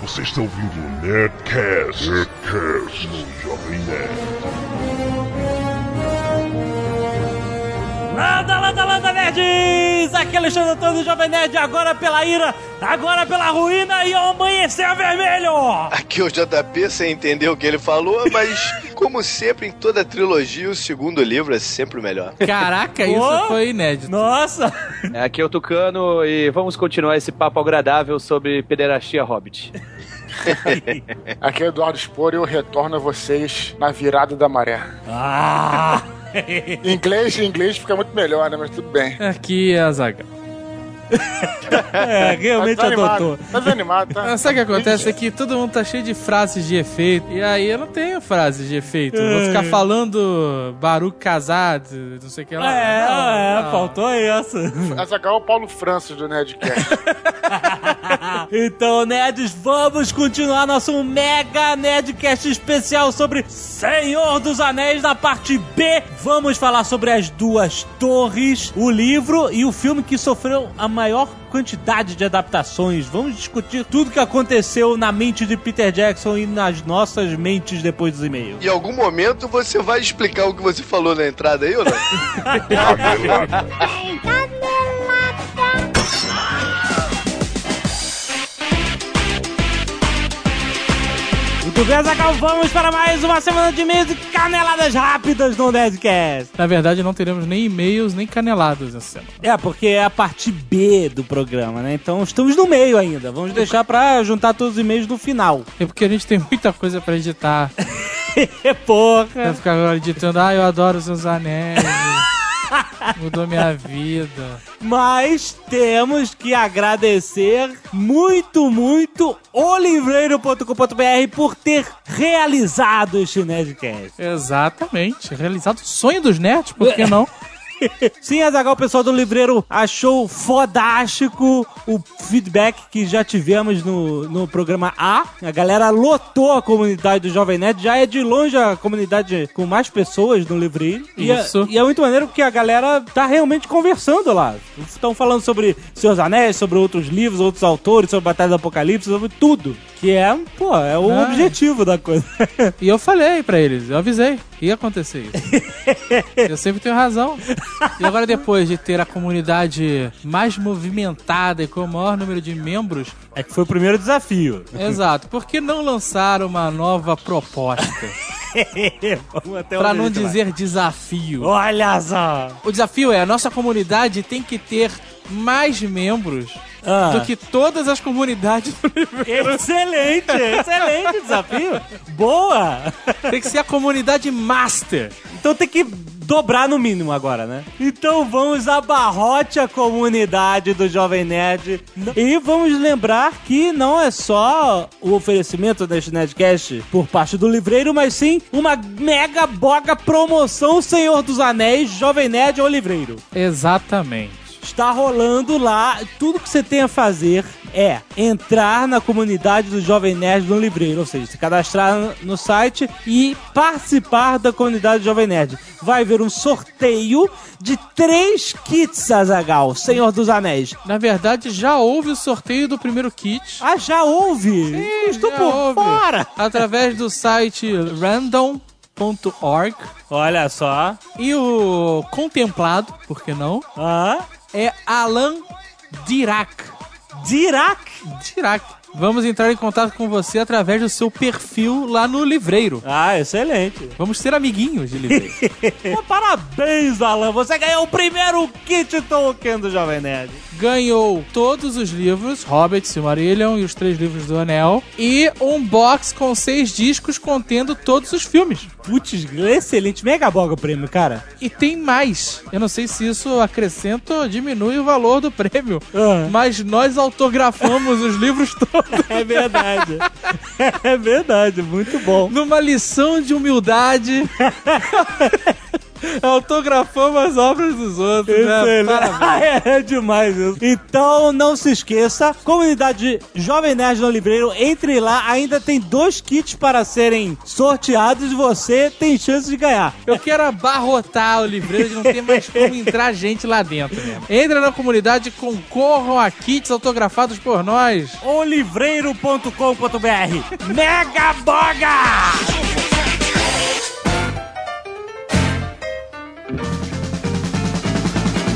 Você está ouvindo o Nerdcast, Nerdcast no Jovem Nerd. Landa, landa, landa, nerds! Aqui é Alexandre Antônio do Jovem Nerd, agora pela ira, agora pela ruína e ao amanhecer vermelho! Aqui é o JP, você entendeu o que ele falou, mas como sempre em toda trilogia, o segundo livro é sempre o melhor. Caraca, isso Pô. foi inédito. Nossa! Aqui é o Tucano e vamos continuar esse papo agradável sobre pederastia hobbit. Aqui é Eduardo Spor e eu retorno a vocês na virada da maré. Ah! Inglês, inglês fica muito melhor, né? Mas tudo bem. Aqui é a Zaga. É, realmente tá adotou. desanimado, tá desanimado, tá? Sabe o que acontece? É que todo mundo tá cheio de frases de efeito. E aí eu não tenho frases de efeito. Eu vou ficar falando Baruch casado, não sei o que lá. É, Não, é, não. faltou isso. Azaghal é o Paulo Francis do Nerdcast. então, nerds, vamos continuar nosso mega Nerdcast especial sobre Senhor dos Anéis na parte B. Vamos falar sobre as duas torres, o livro e o filme que sofreu a maior quantidade de adaptações. Vamos discutir tudo que aconteceu na mente de Peter Jackson e nas nossas mentes depois dos e-mails. Em algum momento você vai explicar o que você falou na entrada aí ou não? Zagal, vamos para mais uma semana de e-mails e caneladas rápidas no Nerdcast. Na verdade, não teremos nem e-mails, nem caneladas essa semana. É, porque é a parte B do programa, né? Então estamos no meio ainda. Vamos deixar pra juntar todos os e-mails no final. É porque a gente tem muita coisa pra editar. Vai Porra. ficar agora editando, ah, eu adoro os seus anéis. Mudou minha vida. Mas temos que agradecer muito, muito o livreiro.com.br por ter realizado este Nerdcast. Exatamente. Realizado o sonho dos nerds, por que não? Sim, Azagal, o pessoal do livreiro achou fodástico o feedback que já tivemos no, no programa A. A galera lotou a comunidade do Jovem Nerd, já é de longe a comunidade com mais pessoas no livreiro. E é- Isso. E é, muito maneiro porque a galera tá realmente conversando lá. Estão falando sobre Seus Anéis, sobre outros livros, outros autores, sobre Batalha do Apocalipse, sobre tudo. Que é, pô, é o Ah. objetivo da coisa. E eu falei pra eles, eu avisei, ia acontecer isso. eu sempre tenho razão. E agora, depois de ter a comunidade mais movimentada e com o maior número de membros, É que foi o primeiro desafio. exato, por que não lançar uma nova proposta? Vamos até Pra onde a não gente vai. dizer desafio. Olha só! O desafio é, a nossa comunidade tem que ter mais membros Ah. do que todas as comunidades do livro. Excelente, excelente desafio. Boa. Tem que ser a comunidade master. Então tem que dobrar no mínimo agora, né? Então vamos abarrote a comunidade do Jovem Nerd e vamos lembrar que não é só o oferecimento deste Nerdcast por parte do livreiro, mas sim uma mega boga promoção Senhor dos Anéis, Jovem Nerd ou Livreiro. Exatamente. Está rolando lá. Tudo que você tem a fazer é entrar na comunidade do Jovem Nerd no Livreiro, ou seja, se cadastrar no- site e participar da comunidade do Jovem Nerd. Vai haver um sorteio de três kits, Azagal, Senhor dos Anéis. Na verdade, já houve o sorteio do primeiro kit. Ah, já houve? Estou já por houve. fora. Através do site random.org. Olha só. E o contemplado, por que não? Ah, É Alan Dirac. Dirac. Dirac. Vamos entrar em contato com você através do seu perfil lá no Livreiro. Ah, excelente. Vamos ser amiguinhos de Livreiro. Pô, Parabéns, Alan. Você ganhou o primeiro kit token do Jovem Nerd. Ganhou todos os livros, Hobbit, Silmarillion e os três livros do Anel. E um box com seis discos contendo todos os filmes. Putz, excelente. Mega boga o prêmio, cara. E tem mais. Eu não sei se isso acrescenta ou diminui o valor do prêmio. Ah. Mas nós autografamos os livros todos É verdade. É verdade, muito bom. numa lição de humildade. Autografou as obras dos outros, né? Excelente. Parabéns. é demais isso. Então, não se esqueça, comunidade Jovem Nerd no Livreiro, entre lá, ainda tem dois kits para serem sorteados e você tem chance de ganhar. Eu quero abarrotar o livreiro de não ter mais como entrar gente lá dentro mesmo. Entra na comunidade concorram a kits autografados por nós. olivreiro.com.br Mega Boga!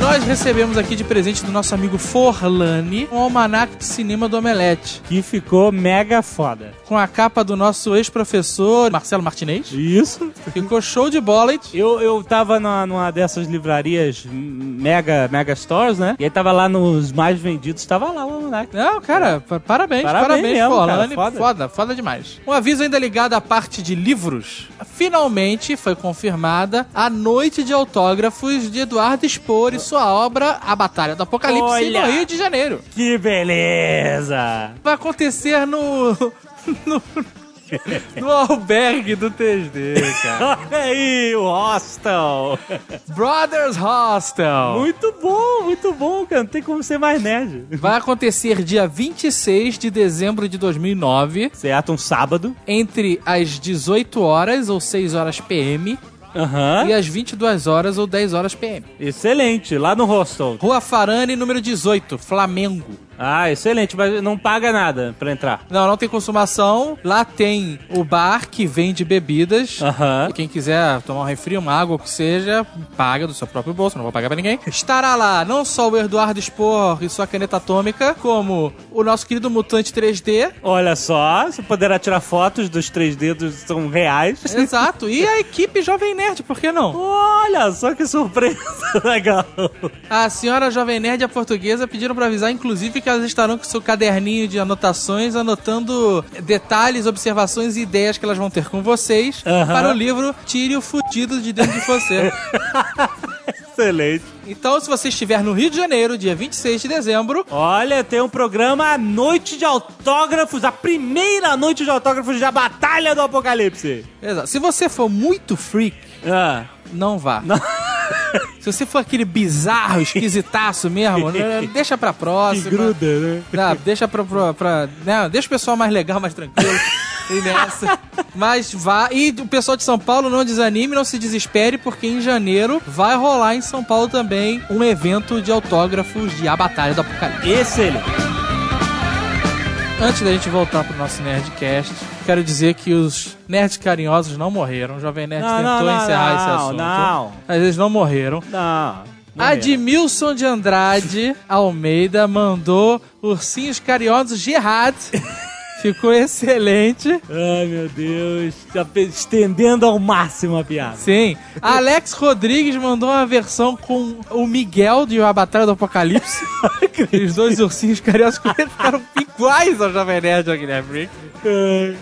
Nós recebemos aqui de presente do nosso amigo Forlani um almanac de cinema do Omelete, Que ficou mega foda. com a capa do nosso ex-professor Marcelo Martinez. Isso. Ficou show de bola. Eu, eu tava numa, numa dessas livrarias mega, mega stores, né? E aí tava lá nos mais vendidos, tava lá o almanac. Não, cara, pa- parabéns, Parabéns parabéns, mesmo, Forlani. cara, Foda. foda. foda, demais. Um aviso ainda ligado à parte de livros. Finalmente foi confirmada a noite de autógrafos de Eduardo Spor e sua obra A Batalha do Apocalipse Olha! no Rio de Janeiro. Que beleza! Vai acontecer no. no, no albergue do 3D, cara. Olha aí, o hostel! Brothers Hostel. Muito bom, muito bom, cara. Não tem como ser mais nerd. Vai acontecer dia 26 de dezembro de 2009, Certo, um sábado. entre as 18 horas ou 6 horas PM Aham. e as 22 horas ou 10 horas PM. Excelente, lá no hostel. Rua Farane, número 18, Flamengo. Ah, excelente, mas não paga nada pra entrar. Não, não tem consumação. Lá tem o bar que vende bebidas. Aham. E quem quiser tomar um refri, uma água, o que seja, paga do seu próprio bolso, não vou pagar pra ninguém. Estará lá não só o Eduardo Spor e sua caneta atômica, como o nosso querido Mutante 3D. Olha só, você poderá tirar fotos dos três dedos, são reais. Exato. E a equipe Jovem Nerd, por que não? Olha só que surpresa legal. A senhora Jovem Nerd e a portuguesa pediram pra avisar, inclusive, que elas estarão com seu caderninho de anotações, anotando detalhes, observações e ideias que elas vão ter com vocês para o livro Tire o Fudido de Dentro de Você. Excelente. então, se você estiver no Rio de Janeiro, dia 26 de dezembro, Olha, tem um programa Noite de Autógrafos, a primeira noite de autógrafos da Batalha do Apocalipse. exato. se você for muito freak, Ah, não vá. Se você for aquele bizarro, esquisitaço mesmo, né, deixa pra que próxima. gruda, né? Não, deixa pra, pra, pra- né, deixa o pessoal mais legal, mais tranquilo. E nessa. Mas vá. E o pessoal de São Paulo não desanime, não se desespere, porque em janeiro vai rolar em São Paulo também um evento de autógrafos de A Batalha do Apocalipse. Excelente. Antes da gente voltar pro nosso Nerdcast, quero dizer que os nerds carinhosos não morreram. O Jovem Nerd Não, tentou não, não, encerrar esse não, assunto. não. Mas eles não morreram. Não. não Admilson de Andrade Almeida mandou ursinhos carinhosos Gerard. Ficou excelente. Ai, meu Deus. Estendendo ao máximo a piada. Sim. Alex Rodrigues mandou uma versão com o Miguel de A Batalha do Apocalipse. Os dois ursinhos carinhosos ficaram iguais ao Jovem Nerd ao Guilherme.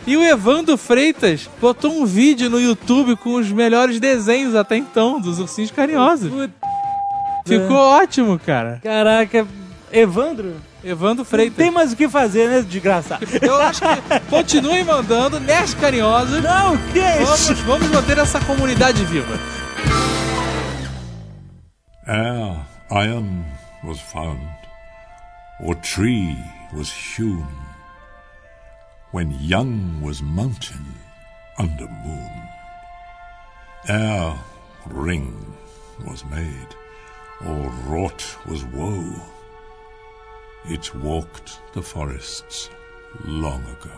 E o Evandro Freitas botou um vídeo no YouTube com os melhores desenhos até então dos ursinhos carinhosos. Ficou ótimo, cara. Caraca, Evandro? Evandro Não Freitas. tem mais o que fazer, né, desgraçado? Eu acho que continuem mandando, Nerds Carinhosos. Não, que é isso? Vamos, vamos manter essa comunidade viva. Ere iron was found, or tree was hewn, when young was mountain under moon, ere ring was made, or wrought was woe, it walked the forests long ago.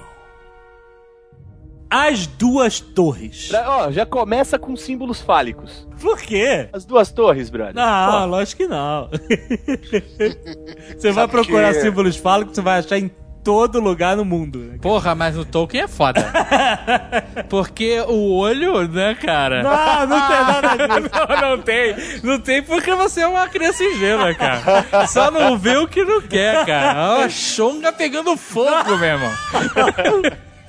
As duas torres. Ó, já começa com símbolos fálicos. Por quê? As duas torres, brother. Não, lógico que não. você vai procurar que- símbolos fálicos, você vai achar em todo lugar no mundo. né? Porra, mas no Tolkien é foda. Porque o olho, né, cara? Não, não tem nada disso. não, não tem. Não tem porque você é uma criança ingênua, cara. Só não vê o que não quer, cara. É uma chonga pegando fogo, meu irmão.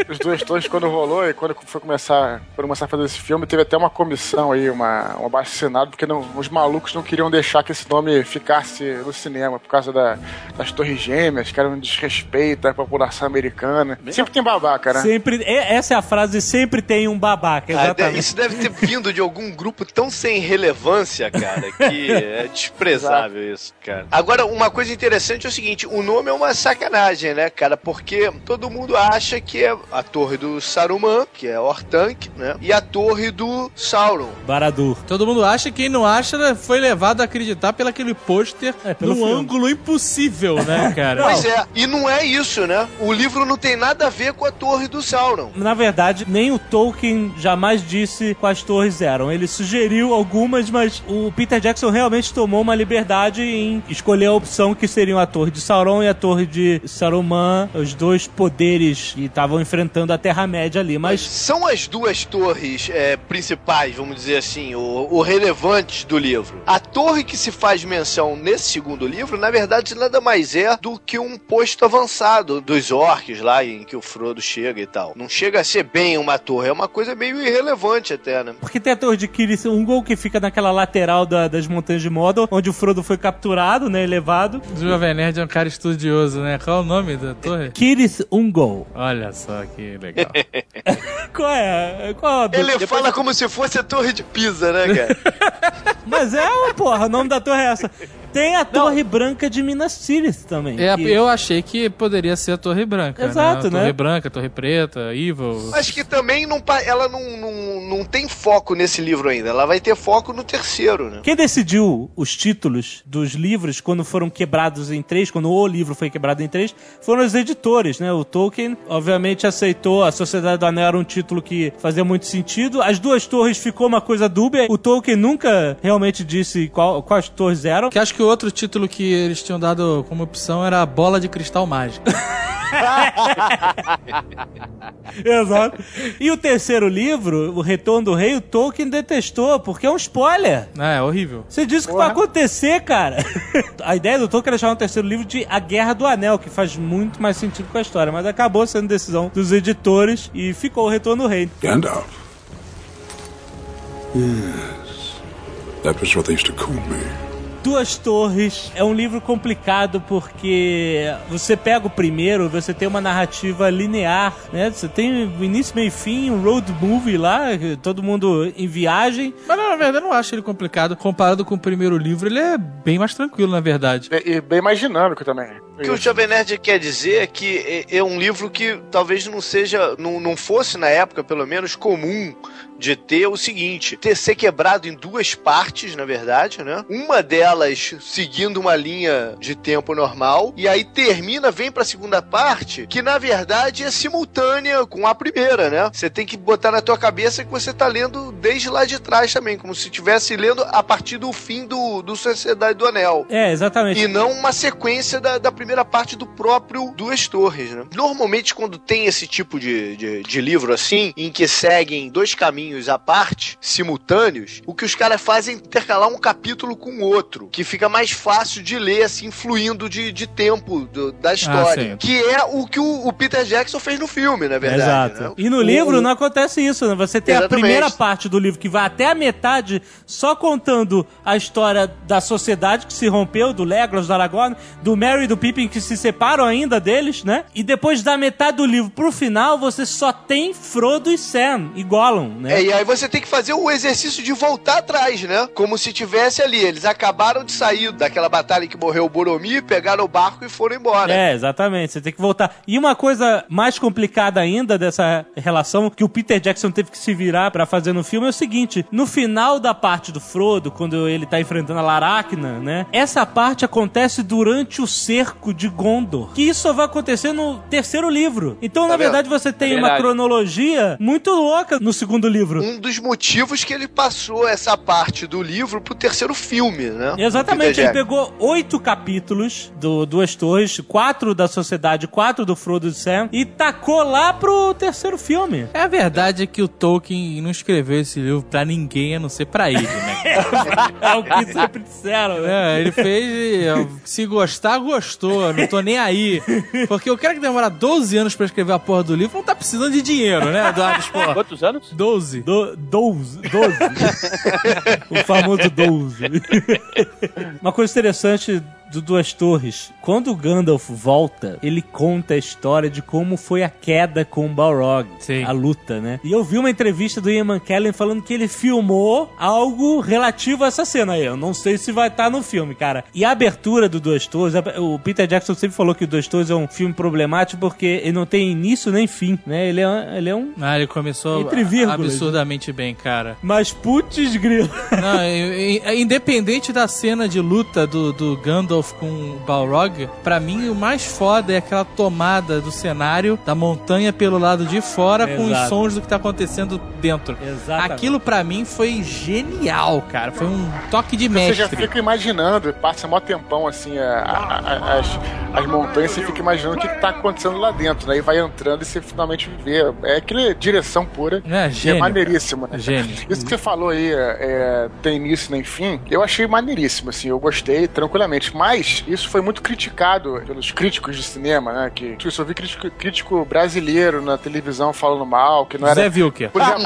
Os dois torres, quando rolou e quando foi começar, quando começar a fazer esse filme, teve até uma comissão aí, uma, um abaixo porque não- os malucos não queriam deixar que esse nome ficasse no cinema, por causa da- das torres gêmeas, que era um desrespeito à população americana. Sempre tem babaca, né? Sempre, e- essa é a frase, sempre tem um babaca, Ah, exatamente. isso deve ter vindo de algum grupo tão sem relevância, cara, que é desprezável isso, cara. Agora, uma coisa interessante é o seguinte: o nome é uma sacanagem, né, cara? Porque todo mundo acha que é a torre do Saruman, que é Ortank, né? E a torre do Sauron. Baradur. Todo mundo acha, quem não acha foi levado a acreditar pelo aquele pôster É, pelo num filme. ângulo impossível, né, cara? Pois é, e não é isso, né? O livro não tem nada a ver com a torre do Sauron. Na verdade, nem o Tolkien jamais disse quais torres eram. Ele sugeriu algumas, mas o Peter Jackson realmente tomou uma liberdade em escolher a opção que seriam a torre de Sauron e a torre de Saruman, os dois poderes que estavam enfrentando a Terra-média ali. Mas São as duas torres é, principais, vamos dizer assim, o, o relevantes do livro. A torre que se faz menção nesse segundo livro, na verdade, nada mais é do que um posto avançado dos orcs lá em que o Frodo chega e tal. Não chega a ser bem uma torre, é uma coisa meio irrelevante até, né? Porque tem a torre de Kiris, um gol que fica naquela lateral da- das montanhas de Mordor, onde o Frodo foi capturado, né, levado. O Jovem Nerd é um cara estudioso, né? Qual é o nome da torre? Kiris Ungol. Olha só que legal. Qual é? Qual a Ele fala como se fosse a torre de Pisa, né, cara? Mas é, porra, o nome da torre é essa. Tem a Torre Branca de Minas Tirith também. É, que- eu achei que poderia ser a Torre Branca. Exato, né? A né? Torre Branca, Torre Preta, Evil. Acho que também não, ela não, não, não tem foco nesse livro ainda. Ela vai ter foco no terceiro, né? Quem decidiu os títulos dos livros quando foram quebrados em três, quando o livro foi quebrado em três, foram os editores, né? O Tolkien, obviamente, aceitou. A Sociedade do Anel era um título que fazia muito sentido. As duas torres ficou uma coisa dúbia. O Tolkien nunca realmente disse qual- quais torres eram. Que acho que o outro título que eles tinham dado como opção era a Bola de Cristal Mágica. Exato. E o terceiro livro, O Retorno do Rei, o Tolkien detestou, porque é um spoiler. é, horrível. Você disse que vai acontecer, cara. a ideia do Tolkien era chamar o terceiro livro de A Guerra do Anel, que faz muito mais sentido com a história, mas acabou sendo decisão dos editores e ficou o Retorno do Rei. Gandalf. Yes. That was what they used to call me. Duas Torres é um livro complicado porque você pega o primeiro, você tem uma narrativa linear, né? Você tem início, meio e fim, um road movie lá, todo mundo em viagem. Mas na verdade eu não acho ele complicado. Comparado com o primeiro livro, ele é bem mais tranquilo, na verdade. E, e bem mais dinâmico também. O que o Jovem Nerd quer dizer é que é, é um livro que talvez não seja, não, não fosse na época, pelo menos, comum de ter o seguinte: ter ser quebrado em duas partes, na verdade, né? Uma delas seguindo uma linha de tempo normal, e aí termina, vem pra segunda parte, que na verdade é simultânea com a primeira, né? Você tem que botar na tua cabeça que você tá lendo desde lá de trás também, como se estivesse lendo a partir do fim do, do Sociedade do Anel. É, exatamente. E não uma sequência da, da primeira parte do próprio Duas Torres, né? Normalmente, quando tem esse tipo de, de, de livro assim, em que seguem dois caminhos à parte, simultâneos, o que os caras fazem é intercalar um capítulo com o outro, que fica mais fácil de ler, assim, fluindo de, de tempo do- da história. sim. que é o que o, o Peter Jackson fez no filme, na verdade. Exato. né? E no O- livro não acontece isso, né? Você tem a Exatamente. primeira parte do livro que vai até a metade só contando a história da sociedade que se rompeu, do Legolas, do Aragorn, do Merry e do Pippin que se separam ainda deles, né? E depois da metade do livro pro final, você só tem Frodo e Sam e Gollum, né? É, e aí você tem que fazer o exercício de voltar atrás, né? Como se tivesse ali. Eles acabaram de sair daquela batalha em que morreu o Boromir, pegaram o barco e foram embora. É, exatamente. Você tem que voltar. E uma coisa mais complicada ainda dessa relação que o Peter Jackson teve que se virar pra fazer no filme é o seguinte: no final da parte do Frodo, quando ele tá enfrentando a Laracna, né? Essa parte acontece durante o cerco de Gondor. Que isso só vai acontecer no terceiro livro. Então, na Tá vendo? verdade, você tem É uma verdade. cronologia muito louca no segundo livro. Um dos motivos que ele passou essa parte do livro pro terceiro filme, né? Exatamente, ele pegou oito capítulos do Duas Torres, quatro da Sociedade, quatro do Frodo e Sam, e tacou lá pro terceiro filme. É a verdade é que o Tolkien não escreveu esse livro pra ninguém, a não ser pra ele, né, É o que sempre disseram, né? É, ele fez. e, Se gostar, gostou. Não tô nem aí. Porque o cara que demora 12 anos pra escrever a porra do livro não tá precisando de dinheiro, né, Eduardo? Quantos anos? 12. Do, 12. 12. o famoso 12. Uma coisa interessante do Duas Torres. Quando o Gandalf volta, ele conta a história de como foi a queda com o Balrog. Sim. A luta, né? E eu vi uma entrevista do Ian McKellen falando que ele filmou algo relativo a essa cena aí. Eu não sei se vai estar no filme, cara. E a abertura do Duas Torres, o Peter Jackson sempre falou que o Duas Torres é um filme problemático porque ele não tem início nem fim, né? Ele é, ele é um... Ah, ele começou Entre vírgulas. absurdamente bem, cara. Mas putz grilo. Não, independente da cena de luta do, do Gandalf com o Balrog, pra mim o mais foda é aquela tomada do cenário da montanha pelo lado de fora com os Exato. sons do que tá acontecendo dentro. Exatamente. Aquilo pra mim foi genial, cara. Foi um toque de Você já mestre. fica imaginando, passa mó tempão assim, a- a- a- as, as montanhas, você fica imaginando o que tá acontecendo lá dentro, né? E vai entrando e você finalmente vê. É aquele direção pura. É, é gênio. maneiríssimo, né? Gênio. Isso que você falou aí, é, tem início nem fim, eu achei maneiríssimo, assim, eu gostei tranquilamente. Mas isso foi muito criticado pelos críticos de cinema, né? Que eu só vi crítico, crítico brasileiro na televisão falando mal, que não era. Zé Vilker. Por exemplo,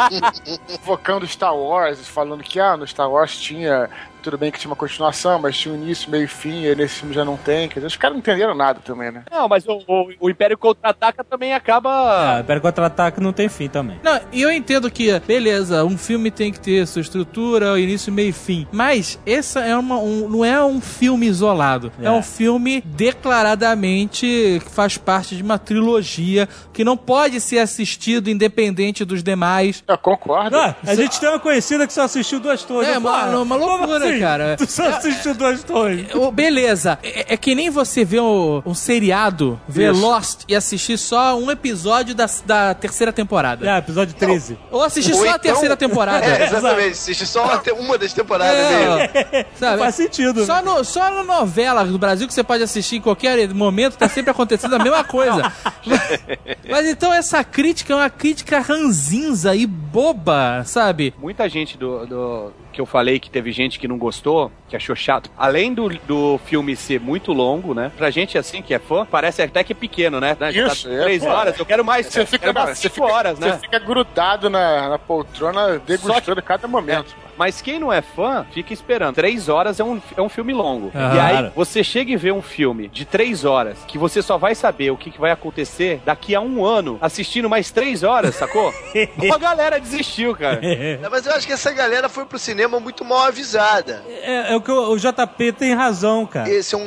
invocando Star Wars, falando que ah, no Star Wars tinha. Tudo bem que tinha uma continuação, mas tinha um início, meio e fim, e nesse filme já não tem. Quer dizer, os caras não entenderam nada também, né? Não, mas o, o- o Império Contra-Ataca também acaba... Ah, Império Contra-Ataque não tem fim também. Não, e eu entendo que, beleza, um filme tem que ter sua estrutura, início, meio e fim. Mas essa é uma, um- não é um filme isolado. É. É. um filme declaradamente que faz parte de uma trilogia que não pode ser assistido independente dos demais. Eu concordo. Ah, a gente tem uma conhecida que só assistiu duas torres. É, Eu, uma- loucura? Cara. Tu só assistiu duas torres. Ô, Beleza, é, é que nem você ver um, um seriado, ver Isso. Lost e assistir só um episódio da, da terceira temporada. É, episódio 13. Ou assistir Ou só a então- terceira temporada. É, exatamente. Assiste só uma, das temporadas mesmo. É, sabe? Faz sentido. Só, no, só na novela do Brasil que você pode assistir em qualquer momento, tá sempre acontecendo a mesma coisa. mas, mas então essa crítica é uma crítica ranzinza e boba, sabe? Muita gente do, do- que eu falei que teve gente que não gostou, que achou chato. Além do, do filme ser muito longo, né? Pra gente assim que é fã, parece até que é pequeno, né? Já Isso, tá é, três pô. horas, eu quero mais. Você fica, quero mais você fica, horas, né? você fica grudado na, na poltrona, degustando cada momento. Mas quem não é fã, fica esperando. Três horas é um, é um filme longo. Aham. E aí, Claro. você chega e vê um filme de três horas, que você só vai saber o que, que vai acontecer daqui a um ano, assistindo mais três horas, sacou? a galera desistiu, cara. Mas eu acho que essa galera foi pro cinema muito mal avisada. É, é o que o, o JP tem razão, cara. Esse é um,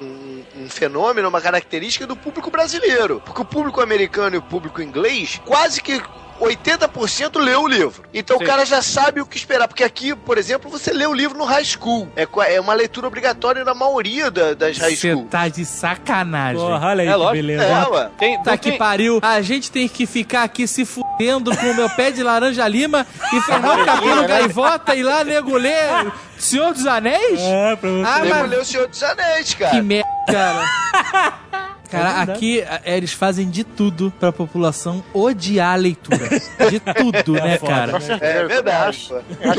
um- um fenômeno, uma característica do público brasileiro. Porque o público americano e o público inglês quase que 80% leu o livro. Então Sim. o cara já sabe o que esperar. Porque aqui, por exemplo, você lê o livro no high school. É, é uma leitura obrigatória na maioria da- das high Você school. tá de sacanagem. Porra, olha aí É lógico. beleza. É, ué. Tem, Tá que tem- pariu. A gente tem que ficar aqui se fudendo com o meu pé de laranja lima e Fernando Cabelo Gaivota e lá nego ler Senhor dos Anéis? É, pra você. Ah, mas- o Senhor dos Anéis, cara. Que merda, cara. Cara, verdade. aqui é, eles fazem de tudo pra população odiar a leitura. De tudo, né, foda, cara? Com certeza. É eu verdade.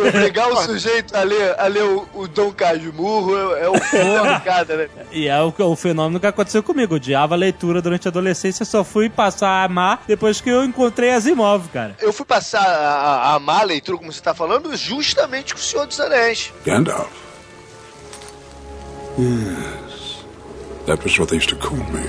Obrigar o sujeito a ler, a ler o, o Dom Casmurro é, é o complicado, né? E é o, o fenômeno que aconteceu comigo. Eu odiava a leitura durante a adolescência, só fui passar a amar depois que eu encontrei Asimov, cara. Eu fui passar a, a- amar a leitura, como você tá falando, justamente com o Senhor dos Anéis. Gandalf. Yes. That was what they used to call me.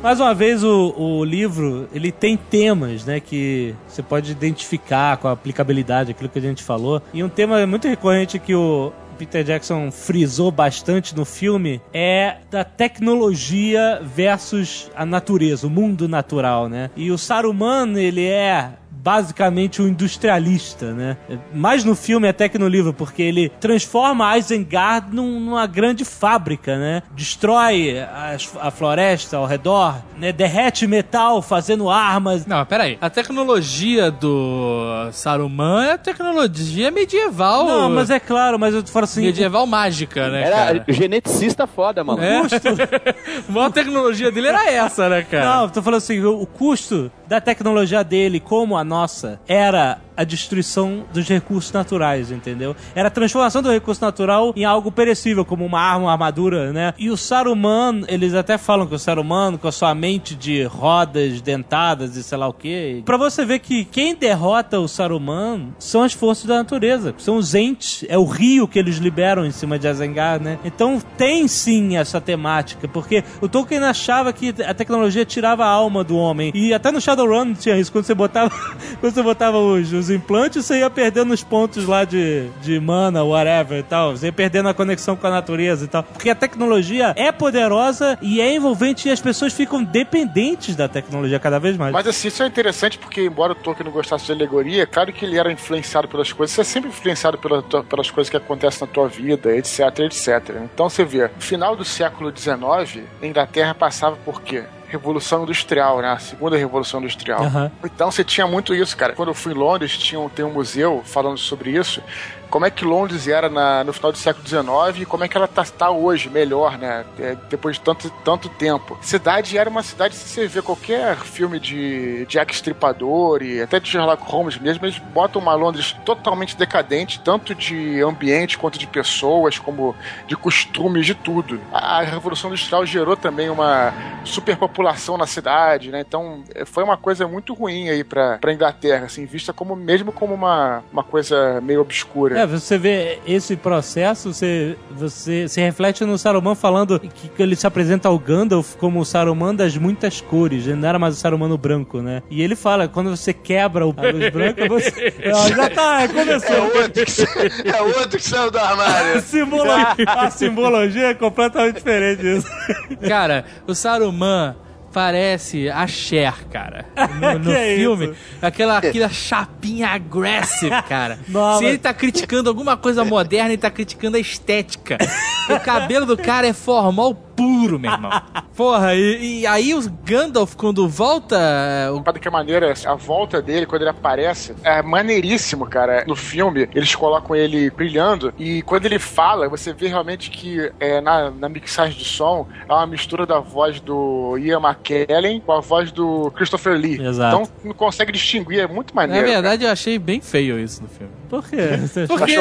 Mais uma vez, o, o livro, ele tem temas, né, que você pode identificar com a aplicabilidade, aquilo que a gente falou. E um tema muito recorrente que o Peter Jackson frisou bastante no filme é da tecnologia versus a natureza, o mundo natural, né? E o Saruman, ele é basicamente um industrialista, né? Mais no filme até que no livro, porque ele transforma Isengard num- numa grande fábrica, né? Destrói as- a floresta ao redor, né? Derrete metal fazendo armas. Não, peraí. A tecnologia do Saruman é a tecnologia medieval. Não, mas é claro, mas eu falo assim, Medieval mágica, né, Era cara? geneticista foda, mano. É. a maior tecnologia dele era essa, né, cara? Não, tô falando assim, o o custo da tecnologia dele, como a nossa, era a destruição dos recursos naturais, entendeu? Era a transformação do recurso natural em algo perecível, como uma arma, uma armadura, né? E o Saruman, eles até falam que o Saruman, com a sua mente de rodas dentadas e sei lá o quê. Pra você ver que quem derrota o Saruman são as forças da natureza, são os entes, é o rio que eles liberam em cima de Azengar, né? Então tem sim essa temática, porque o Tolkien achava que a tecnologia tirava a alma do homem. E até no Shadowrun tinha isso, quando você botava, quando você botava os, implantes, você ia perdendo os pontos lá de, de mana, whatever e tal. Você ia perdendo a conexão com a natureza e tal. Porque a tecnologia é poderosa e é envolvente e as pessoas ficam dependentes da tecnologia cada vez mais. Mas assim, isso é interessante porque, embora o Tolkien não gostasse de alegoria, claro que ele era influenciado pelas coisas. Você é sempre influenciado pela, tua- pelas coisas que acontecem na tua vida, etc, etc. Então você vê, no final do século XIX, a Inglaterra passava por quê? Revolução Industrial, né? A segunda Revolução Industrial. Aham. Então você tinha muito isso, cara. Quando eu fui em Londres, tinha tem um museu falando sobre isso. Como é que Londres era na- no final do século XIX e como é que ela tá, tá hoje, melhor, né? É, depois de tanto, tanto tempo. Cidade era uma cidade, se você vê qualquer filme de Jack Stripador e até de Sherlock Holmes mesmo, eles botam uma Londres totalmente decadente, tanto de ambiente quanto de pessoas, como de costumes, de tudo. A, a Revolução Industrial gerou também uma superpopulação na cidade, né? Então é, foi uma coisa muito ruim aí pra Inglaterra, assim, vista como mesmo como uma, uma coisa meio obscura. É, você vê esse processo, você, você se reflete no Saruman falando que, que ele se apresenta ao Gandalf como o Saruman das muitas cores, ele não era mais o Saruman branco, né? E ele fala, quando você quebra o- a luz branca, você... Já tá, É começou. outro que, é outro que saiu do armário. Simbolo... A simbologia é completamente diferente disso. Cara, o Saruman parece a Cher, cara. No, no é filme. isso? Aquela, aquela chapinha aggressive, cara. Nova. Se ele tá criticando alguma coisa moderna, ele tá criticando a estética. o cabelo do cara é formal puro, meu irmão. Porra, e, e aí o Gandalf, quando volta. é, o- Sabe que maneira a volta dele, quando ele aparece, é maneiríssimo, cara. No filme, eles colocam ele brilhando e quando ele fala, você vê realmente que é, na, na mixagem de som é uma mistura da voz do Ian McKellen com a voz do Christopher Lee. Exato. Então não consegue distinguir, é muito Na maneiro. verdade, eu achei bem feio isso no filme. Por quê? Porque,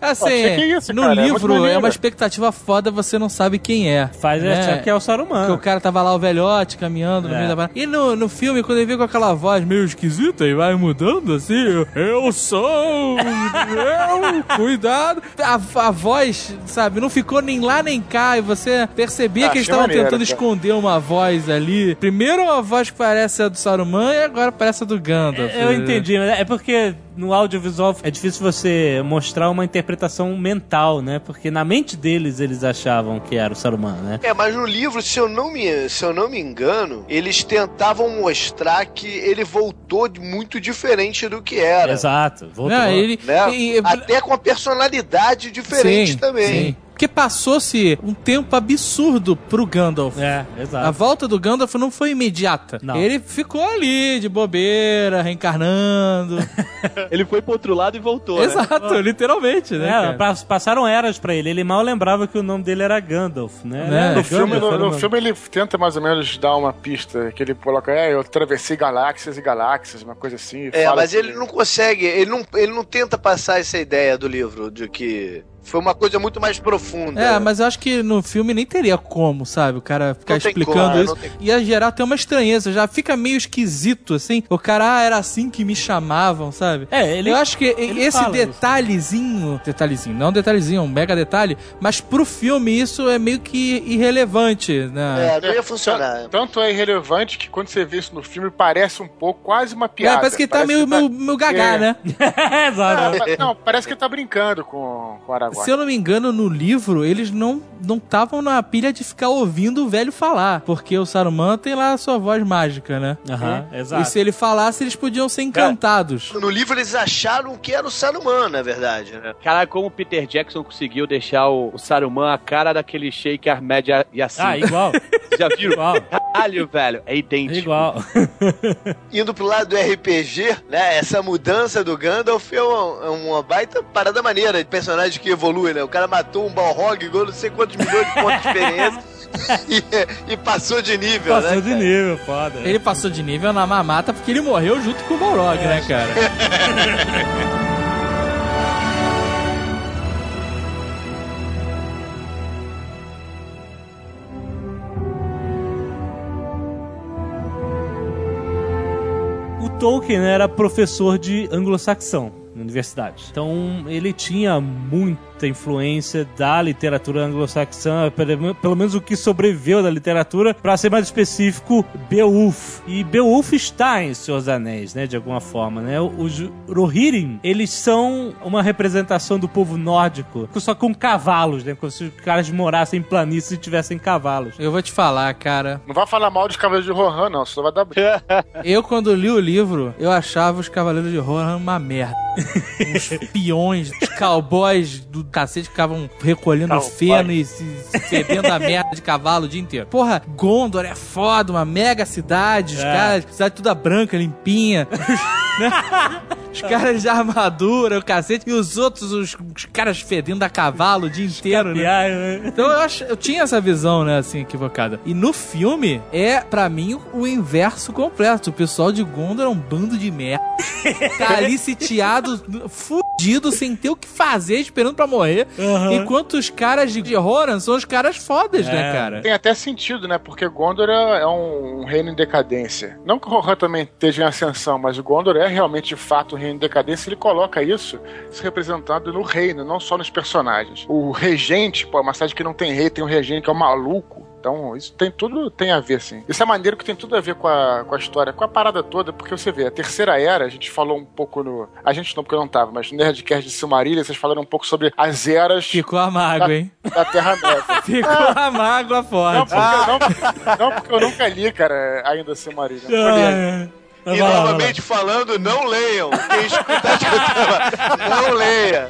assim, que isso, no cara, é livro é, maneiro. uma expectativa foda, você não sabe quem é. Faz né? achar que é o Porque Saruman. o cara tava lá, o velhote, caminhando no É. meio da barra. E no, no filme, quando ele vem com aquela voz meio esquisita e vai mudando assim, eu, sou, eu, cuidado. A, a voz, sabe, não ficou nem lá nem cá. E você percebia Ah, que eles estavam tentando cara. esconder uma voz ali. Primeiro uma voz que parece a do Saruman e agora parece a do Gandalf. Eu entendi, mas é porque no audiovisual é difícil você mostrar uma interpretação mental, né? Porque na mente deles eles achavam que era o Saruman, né? É, mas no livro, se eu não me, se eu não me engano, eles tentavam mostrar que ele voltou de muito diferente do que era. Exato. Voltou. Não, ele, Né? e- Até com a personalidade diferente Sim, também. sim. Porque passou-se um tempo absurdo pro Gandalf. É, A exato. volta do Gandalf não foi imediata. Não. Ele ficou ali, de bobeira, reencarnando. Ele foi pro outro lado e voltou, né? Exato, literalmente, né? É, passaram eras pra ele. Ele mal lembrava que o nome dele era Gandalf, né? É? No filme, Gandalf no, o no nome. filme ele tenta mais ou menos dar uma pista, que ele coloca, é, eu atravessei galáxias e galáxias, uma coisa assim. É, fala mas que- ele não consegue, ele não, ele não tenta passar essa ideia do livro, de que foi uma coisa muito mais profunda. É, mas eu acho que no filme nem teria como, sabe? O cara ficar Não explicando como, isso. não tem. Ia gerar até uma estranheza. Já fica meio esquisito, assim. O cara, ah, era assim que me chamavam, sabe? É, ele- Eu acho que ele esse fala isso. detalhezinho. Detalhezinho, não um detalhezinho, um mega detalhe. Mas pro filme isso é meio que irrelevante, né? É, não ia funcionar. Tanto é irrelevante que quando você vê isso no filme parece um pouco quase uma piada. É, parece que tá meio, que tá- meio, meio gagá, É. né? Exato. Ah, Não, parece que ele tá brincando com, com o Aragorn. Se eu não me engano, no livro, eles não não estavam na pilha de ficar ouvindo o velho falar. Porque o Saruman tem lá a sua voz mágica, né? Aham, E exato. se ele falasse, eles podiam ser encantados. No livro eles acharam que era o Saruman, na verdade, né? Caralho, como o Peter Jackson conseguiu deixar o, o Saruman a cara daquele Sheik Ahmed Ya- Yassin. Ah, igual. Já viram? igual. Caralho, velho. É É idêntico. igual. Indo pro lado do RPG, né? Essa mudança do Gandalf é uma, é uma baita parada maneira de personagem que evolui, né? O cara matou um Balrog, ganhou não sei quantos milhões de pontos de experiência e, e passou de nível, Passou né? de cara? nível, foda. Ele passou de nível na mamata porque ele morreu junto com o Balrog, né, cara? Tolkien era professor de anglo-saxão na universidade. Então ele tinha muita influência da literatura anglo-saxã, pelo menos o que sobreviveu da literatura, para ser mais específico, Beowulf. E Beowulf está em Senhor dos Anéis, né, de alguma forma, né? Os Rohirrim, eles são uma representação do povo nórdico, só com cavalos, né? Como se os caras morassem em planícies e tivessem cavalos. Eu vou te falar, cara. Não vai falar mal dos Cavaleiros de Rohan, não, senão vai dar briga. Eu, quando li o livro, eu achava os Cavaleiros de Rohan uma merda. Uns peões, cowboys do cacete ficavam recolhendo Cowboy. feno e se se fedendo a merda de cavalo o dia inteiro. Porra, Gondor é foda, uma mega cidade, os É. caras, cidade toda branca, limpinha. Os caras de armadura, o cacete, e os outros, os, os caras fedendo a cavalo o dia inteiro, né? Né? Então eu, acho, eu tinha essa visão, né, assim, equivocada. E no filme, é, pra mim, o inverso completo. O pessoal de Gondor é um bando de merda. Tá ali sitiado, fudido, sem ter o que fazer, esperando pra morrer. Aham. Enquanto os caras de Horan são os caras fodas, né, É. cara? Tem até sentido, né? Porque Gondor é é um reino em decadência. Não que o Rohan também esteja em ascensão, mas o Gondor é realmente, de fato, um reino em decadência. Ele coloca isso se representado no reino, não só nos personagens. O regente, pô, é uma cidade que não tem rei, tem um regente que é um maluco. Então, isso tem tudo tem a ver, sim. Isso é maneiro que tem tudo a ver com a, com a história, com a parada toda, porque você vê, a terceira era, a gente falou um pouco no. A gente não, porque eu não tava, mas no Nerdcast de Silmarillion, vocês falaram um pouco sobre as eras Ficou a mágoa, hein? da Terra-média. Ficou a mágoa Não forte. porque, não, não porque eu nunca li, cara, ainda Silmarillion. Ah, E vai lá. novamente falando, não leiam. Quem escutar, escuta, não leia.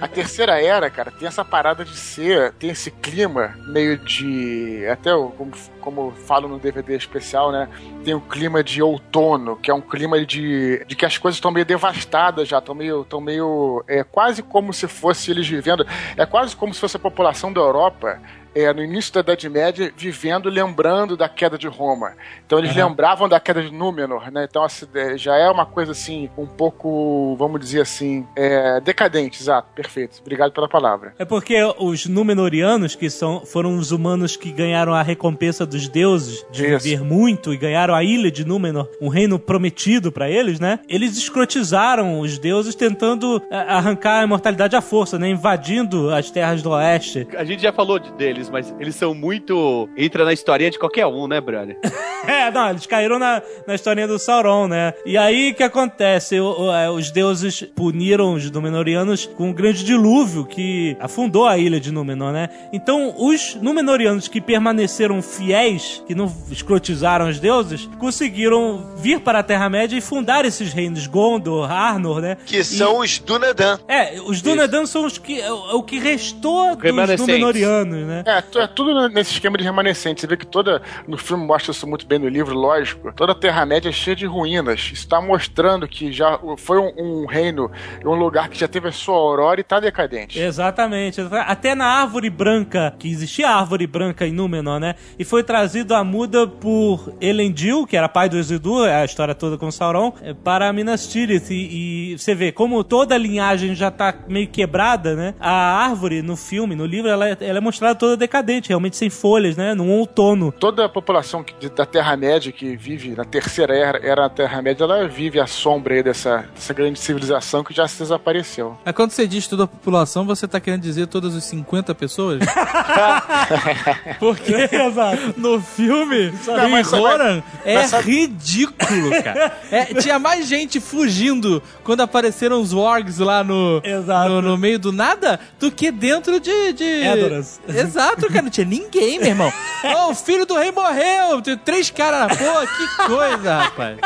A terceira era, cara, tem essa parada de ser, tem esse clima meio de. Até como, como falo no DVD especial, né? Tem o clima de outono, que é um clima de, de que as coisas estão meio devastadas já, estão meio. Tão meio é quase como se fosse eles vivendo. É quase como se fosse a população da Europa. É, no início da Idade Média, vivendo, lembrando da queda de Roma. Então eles lembravam da queda de Númenor, né? Então assim, é, já é uma coisa assim, um pouco, vamos dizer assim, é, decadente, exato, perfeito. Obrigado pela palavra. É porque os Númenóreanos, que são, foram os humanos que ganharam a recompensa dos deuses de Isso. viver muito e ganharam a ilha de Númenor, um reino prometido pra eles, né? Eles escrotizaram os deuses tentando é, arrancar a imortalidade à força, né? Invadindo as terras do oeste. A gente já falou de- deles, mas eles são muito. Entra na historinha de qualquer um, né, brother? É, não, eles caíram na, na historinha do Sauron, né? E aí o que acontece? O- o- é, os deuses puniram os Númenóreanos com um grande dilúvio que afundou a ilha de Númenor, né? Então, os Númenóreanos que permaneceram fiéis, que não escrotizaram os deuses, conseguiram vir para a Terra-média e fundar esses reinos Gondor, Arnor, né? Que são os Dunedan. É, os Dunedain são os que, é o o que restou dos. Númenóreanos, né? É, é tudo nesse esquema de remanescente. Você vê que toda. No filme mostra isso muito bem no livro, lógico. Toda a Terra-média é cheia de ruínas. Isso está mostrando que já foi um, um reino, um lugar que já teve a sua aurora e está decadente. Exatamente. Até na árvore branca, que existia a árvore branca em Númenor, né? E foi trazido a muda por Elendil, que era pai do Isildur, a história toda com Sauron, eh, para Minas Tirith. E, e você vê, como toda a linhagem já tá meio quebrada, né? A árvore no filme, no livro, ela, é- ela é mostrada toda decadente, realmente sem folhas, né? Num outono. Toda a população que- da Terra-média que vive na terceira era, era a Terra-média, ela vive à sombra aí dessa, dessa grande civilização que já se desapareceu. Mas quando você diz toda a população, você tá querendo dizer todas as 50 pessoas? Porque Exato. no filme, Não, em Roran, é mas sabe- ridículo, cara. É, tinha mais gente fugindo quando apareceram os wargs lá no, no, no meio do nada do que dentro de... de... Edoras. Exato, cara. Não tinha ninguém, meu irmão. Ô, o filho do rei morreu. Tem três caras. Pô, que coisa, rapaz.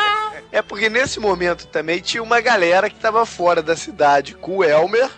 É porque nesse momento também tinha uma galera que tava fora da cidade com o Elmer,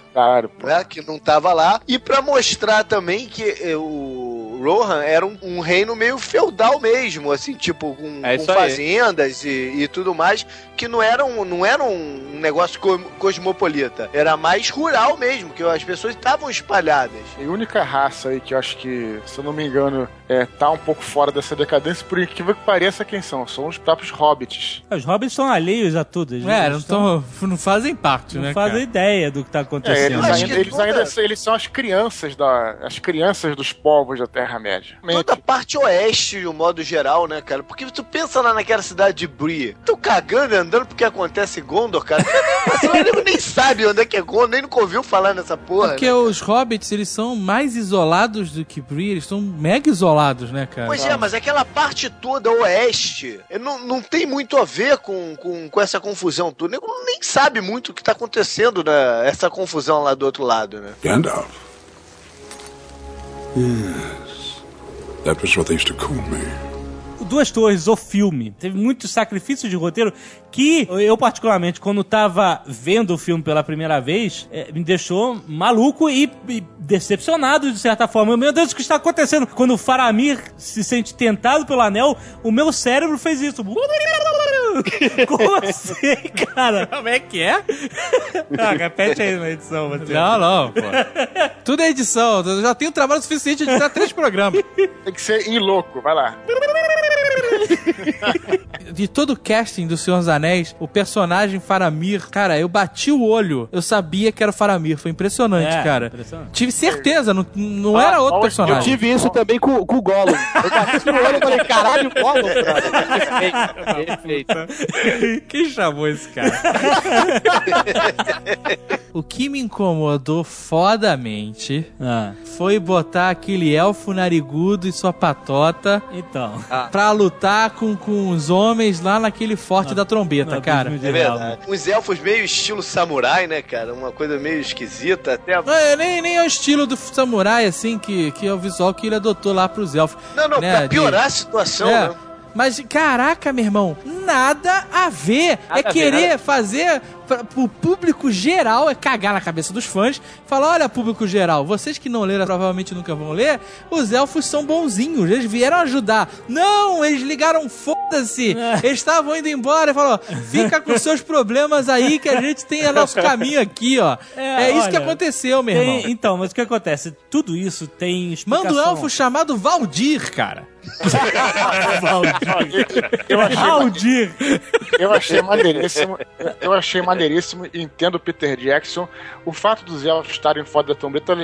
Pô. né, que não tava lá, e pra mostrar também que eh, o- Rohan era um, um reino meio feudal mesmo, assim, tipo, com, É com fazendas e, e tudo mais, que não era um, não era um negócio co- cosmopolita. Era mais rural mesmo, que as pessoas estavam espalhadas. E a única raça aí que eu acho que, se eu não me engano, é, tá um pouco fora dessa decadência, por incrível que pareça, quem são? São os próprios hobbits. Os hobbits são alheios a tudo. eles É, não, estão- tão, não fazem parte, não né, fazem cara? ideia do que tá É, acontecendo. eles, acho ainda, que eles, toda- ainda são- eles são as crianças da, as crianças dos povos da Terra-média. Toda a parte oeste, de um modo geral, né, cara? Porque tu pensa lá naquela cidade de Bree, tu cagando e andando porque acontece em Gondor, cara. Você nem- nem sabe onde é que é Gondor, nem nunca ouviu falar nessa porra. Porque né? os hobbits, eles são mais isolados do que Bree, eles são mega isolados, né, cara? Pois é, mas aquela parte toda oeste não, não tem muito a ver com, com, com essa confusão toda. O nego nem sabe muito o que tá acontecendo nessa confusão lá do outro lado, né? Gandalf. Yes. That was what they used to call me. Duas Torres, o filme, teve muitos sacrifícios de roteiro que eu, particularmente, quando tava vendo o filme pela primeira vez, eh, me deixou maluco e, e decepcionado, de certa forma. Meu Deus, o que está acontecendo? Quando o Faramir se sente tentado pelo anel, o meu cérebro fez isso. Como assim, cara? Como é que é? Ah, repete aí na edição, você. Não, não, pô. Tudo é edição. Eu já tenho trabalho suficiente de editar três programas. Tem que ser em louco, vai lá. De todo o casting do Senhor dos Anéis, o personagem Faramir, cara, eu bati o olho, eu sabia que era o Faramir. Foi impressionante, É, cara. impressionante. Tive certeza, não, não era outro ó, Eu personagem. tive isso também com, com o Gollum. Eu bati no olho e falei, caralho, Gollum, brother. Perfeito, perfeito. Quem chamou esse cara? o que me incomodou fodamente Ah, foi botar aquele elfo narigudo e sua patota então. pra lutar com, com os homens lá naquele forte da trombeta, Não, cara. É verdade. Uns elfos meio estilo samurai, né, cara? Uma coisa meio esquisita, até. Não, é, nem, nem é o estilo do samurai, assim, que, que é o visual que ele adotou lá pros elfos. Não, não, né, pra de- piorar a situação, É. né? Mas, caraca, meu irmão, nada a ver. Nada é ver, querer nada- fazer pra, pro público geral, é cagar na cabeça dos fãs. Falar, olha, público geral, vocês que não leram, provavelmente nunca vão ler, os elfos são bonzinhos, eles vieram ajudar. Não, eles ligaram foda-se. Eles estavam indo embora e falou, fica com seus problemas aí que a gente tem nosso caminho aqui, ó. É, É, isso que olha, aconteceu, meu Tem- irmão. então, mas o que acontece? Tudo isso tem explicação. Manda um elfo chamado Valdir, cara. Eu achei, Aldir! eu achei maneiríssimo. Eu achei maneiríssimo. e Entendo o Peter Jackson. O fato dos elfos estarem fora da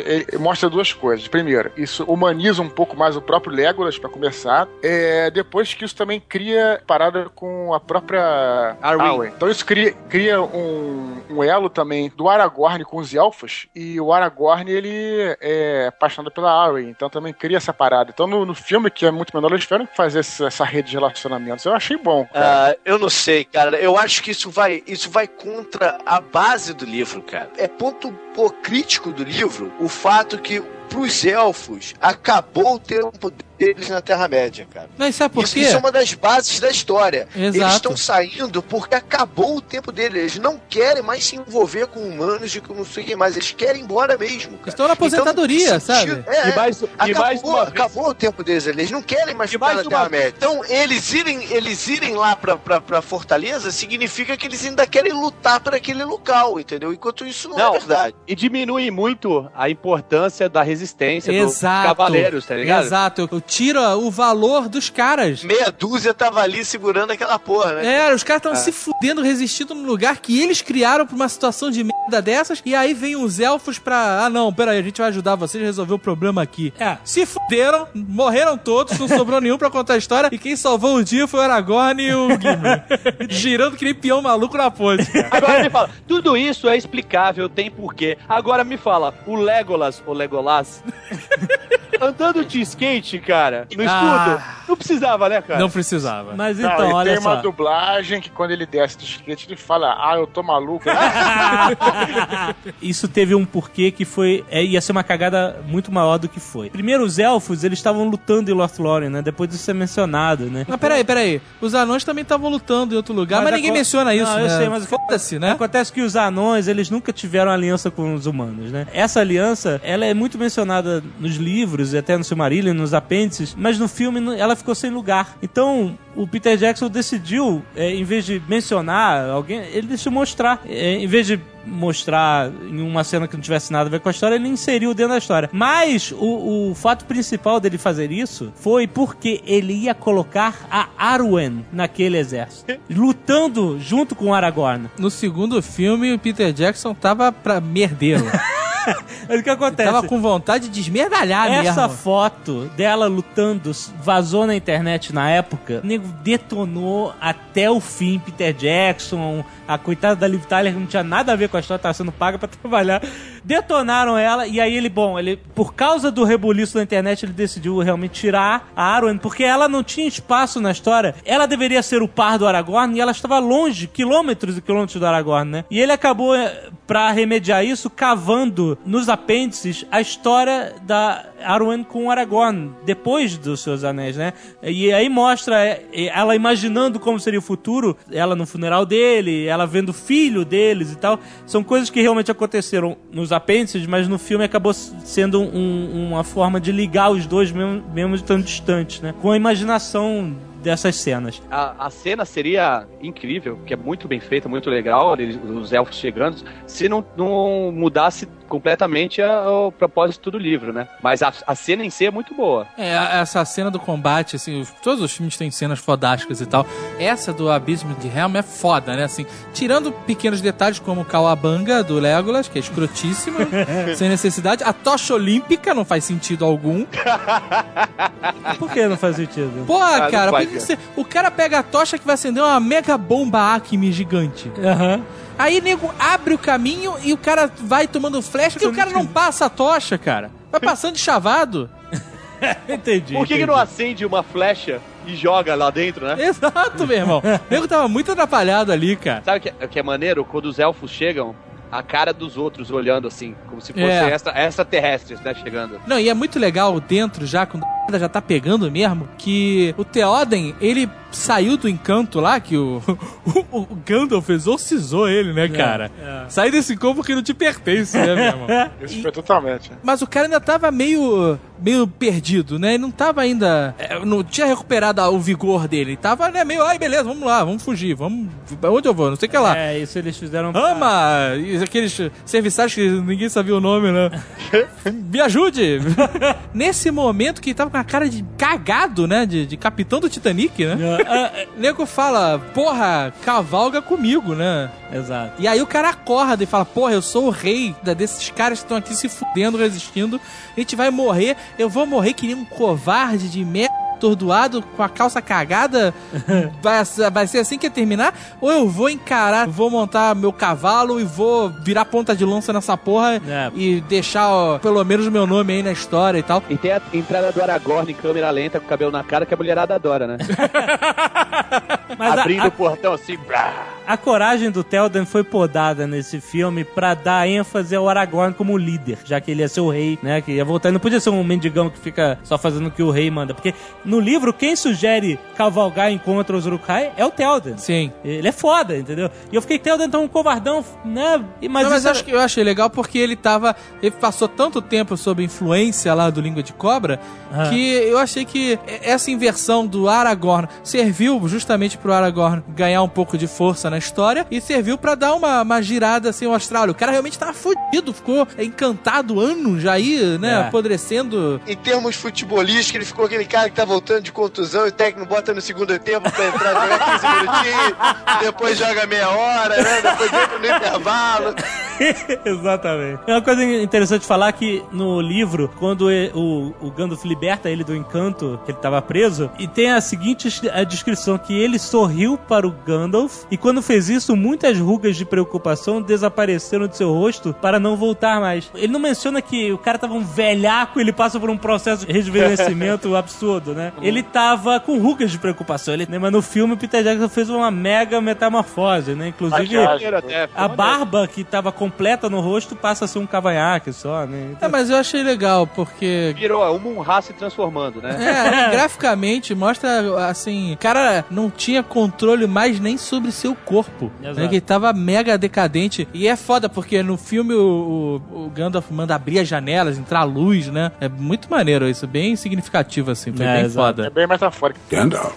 ele mostra duas coisas. Primeiro, isso humaniza um pouco mais o próprio Legolas, pra começar. É, depois que isso também cria parada com a própria Arwen. Então isso cria, cria um, um elo também do Aragorn com os elfos. E o Aragorn, ele é apaixonado pela Arwen. Então também cria essa parada. Então no, no filme, que é muito menor, eles tiveram que fazer essa, essa rede de relacionamentos. Eu achei bom. Ah, eu não sei, cara. Eu acho que isso vai, isso vai contra a base do livro, cara. É ponto pô, crítico do livro o fato que pros elfos acabou o tempo deles na Terra-média, cara. Mas sabe por isso, quê? isso é uma das bases da história. Exato. Eles estão saindo porque acabou o tempo deles. Eles não querem mais se envolver com humanos e com não sei o que mais. Eles querem ir embora mesmo. Cara. Estão na aposentadoria, Então, sabe? É, E mais, e Acabou, mais uma vez, acabou o tempo deles, eles não querem mais E ficar mais na uma Terra-média. Então, eles irem, eles irem lá pra, pra, pra Fortaleza significa que eles ainda querem lutar por aquele local, entendeu? Enquanto isso não, Não. é verdade. E diminui muito a importância da resistência Exato. dos cavaleiros, tá ligado? Exato. Eu, tiro o valor dos caras. Meia dúzia tava ali segurando aquela porra, né? É, os caras estavam se fudendo, resistindo num lugar que eles criaram pra uma situação de merda dessas. E aí vem os elfos pra. Ah, não, peraí, a gente vai ajudar vocês a resolver o problema aqui. É. Se fuderam, morreram todos, não sobrou nenhum pra contar a história. E quem salvou o dia foi o Aragorn e o Gimli. girando que nem peão maluco na ponte. Agora me fala, tudo isso é explicável, tem porquê. Agora me fala, o Legolas, o Legolas, andando de skate, cara, no escudo, Ah. não precisava, né, cara? Não precisava. Mas Não, então, e olha tem uma só. dublagem que quando ele desce do skate, ele fala, ah, eu tô maluco. Isso teve um porquê que foi. é, ia ser uma cagada muito maior do que foi. Primeiro, os elfos, eles estavam lutando em Lothlórien, né? Depois disso é mencionado, né? Mas peraí, peraí. Os anões também estavam lutando em outro lugar, mas, Mas ninguém menciona isso, Não, eu né? sei, mas Foda-se, né? Acontece que os anões, eles nunca tiveram aliança com os humanos, né? Essa aliança, ela é muito mencionada nos livros, e até no Silmarillion, nos apêndices, mas no filme ela ficou sem lugar. Então, o Peter Jackson decidiu, é, em vez de mencionar alguém, ele deixou mostrar. É, em vez de mostrar em uma cena que não tivesse nada a ver com a história, ele inseriu dentro da história. Mas o, o fato principal dele fazer isso foi porque ele ia colocar a Arwen naquele exército, lutando junto com o Aragorn. No segundo filme, o Peter Jackson tava pra merdeiro. Mas o que acontece? tava com vontade de esmerdalhar Essa mesmo. foto dela lutando vazou na internet na época. O nego detonou até o fim Peter Jackson, a coitada da Liv Tyler que não tinha nada a ver com a história, tava sendo paga pra trabalhar. Detonaram ela e aí ele, bom, ele por causa do rebuliço da internet, ele decidiu realmente tirar a Arwen, porque ela não tinha espaço na história. Ela deveria ser o par do Aragorn e ela estava longe, quilômetros e quilômetros do Aragorn, né? E ele acabou, eh, pra remediar isso, cavando nos apêndices a história da Arwen com Aragorn, depois dos seus anéis, né? E aí mostra eh, ela imaginando como seria o futuro, ela no funeral dele, ela vendo o filho deles e tal. São coisas que realmente aconteceram nos apêndices, mas no filme acabou sendo um- uma forma de ligar os dois, mesmo, mesmo estando distantes, né? Com a imaginação dessas cenas. A, a cena seria incrível, que é muito bem feita, muito legal, eles- os elfos chegando, se não, não mudasse completamente a- o propósito do livro, né? Mas a, a cena em si é muito boa. É, a- essa cena do combate, assim, os- todos os filmes têm cenas fodásticas e tal. Essa do Abismo de Helm é foda, né? Assim, tirando pequenos detalhes como o Kawabanga do Legolas, que é escrotíssima, sem necessidade. A tocha olímpica não faz sentido algum. Por que não faz sentido? Porra, não cara, faz, você- o cara pega a tocha que vai acender uma mega bomba Acme gigante. Aham. Aí nego abre o caminho e o cara vai tomando flecha, porque o cara não passa a tocha, cara. Vai passando de chavado. Entendi. Por que, que não acende uma flecha e joga lá dentro, né? Exato, meu irmão. O nego tava muito atrapalhado ali, cara. Sabe o que, o que é maneiro? Quando os elfos chegam, a cara dos outros olhando assim, como se fossem É. extra, extraterrestres, né? Chegando. Não, e é muito legal dentro já, quando a já tá pegando mesmo, que o Theoden, ele saiu do encanto lá, que o, o, o Gandalf exorcizou ele, né, cara? é. Sai desse corpo que não te pertence, né, meu irmão? Isso foi totalmente. Mas o cara ainda tava meio, meio perdido, né? Ele não tava ainda. é, Não tinha recuperado o vigor dele. Ele tava, né, meio, ai, beleza, vamos lá, vamos fugir, vamos. Onde eu vou? Não sei o que lá. É, isso eles fizeram. pra- Ama! Aqueles serviçais que ninguém sabia o nome, né? Me ajude! Nesse momento que ele tava com a cara de cagado, né? De, de capitão do Titanic, né? Ah, nego fala, porra, cavalga comigo, né? exato. E aí o cara acorda e fala, porra, eu sou o rei desses caras que estão aqui se fudendo, resistindo. A gente vai morrer, eu vou morrer que nem um covarde de merda. Atordoado com a calça cagada, vai, vai ser assim que ia terminar? Ou eu vou encarar, vou montar meu cavalo e vou virar ponta de lança nessa porra É. e deixar ó, pelo menos o meu nome aí na história e tal. E tem a entrada do Aragorn em câmera lenta com o cabelo na cara que a mulherada adora, né? Mas a- Abrindo a, o portão assim, brá. A coragem do Telden foi podada nesse filme pra dar ênfase ao Aragorn como líder, já que ele ia ser o rei, né? Que ia voltar. Ele não podia ser um mendigão que fica só fazendo o que o rei manda. Porque no livro, quem sugere cavalgar em contra os Urukai é o Telden. Sim. Ele é foda, entendeu? E eu fiquei, Telden tá um covardão, né? E- Mas, Não, mas acho que eu achei legal porque ele tava. Ele passou tanto tempo sob influência lá do Língua de Cobra Ah. que eu achei que essa inversão do Aragorn serviu justamente pro Aragorn ganhar um pouco de força na história e serviu pra dar uma, uma girada assim ao astral. O cara realmente tava fudido, ficou encantado anos já aí, né? É. Apodrecendo. Em termos futebolísticos, ele ficou aquele cara que tá voltando de contusão e o técnico bota no segundo tempo pra entrar jogar 15 minutinhos, depois joga meia hora, né? Depois entra no intervalo. Exatamente. É uma coisa interessante falar que no livro, quando o, o Gandalf liberta ele do encanto, que ele estava preso, e tem a seguinte a descrição, que ele sorriu para o Gandalf, e quando fez isso, muitas rugas de preocupação desapareceram de seu rosto para não voltar mais. Ele não menciona que o cara tava um velhaco, ele passa por um processo de rejuvenescimento absurdo, né? Ele tava com rugas de preocupação, ele, né? mas no filme o Peter Jackson fez uma mega metamorfose, né? Inclusive... A barba que tava completa no rosto passa a ser um cavanhaque só, né? Então, É, mas eu achei legal, porque Virou o Munra se transformando, né? É, graficamente mostra assim, o cara não tinha controle mais nem sobre seu corpo. Exato. Né, que ele tava mega decadente. E é foda, porque no filme o, o, o Gandalf manda abrir as janelas, entrar luz, né? É muito maneiro isso, bem significativo, assim. Foi É, bem exato. É foda. bem metafórico. Gandalf.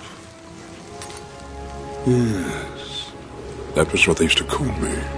Yes. That was what they used to call me.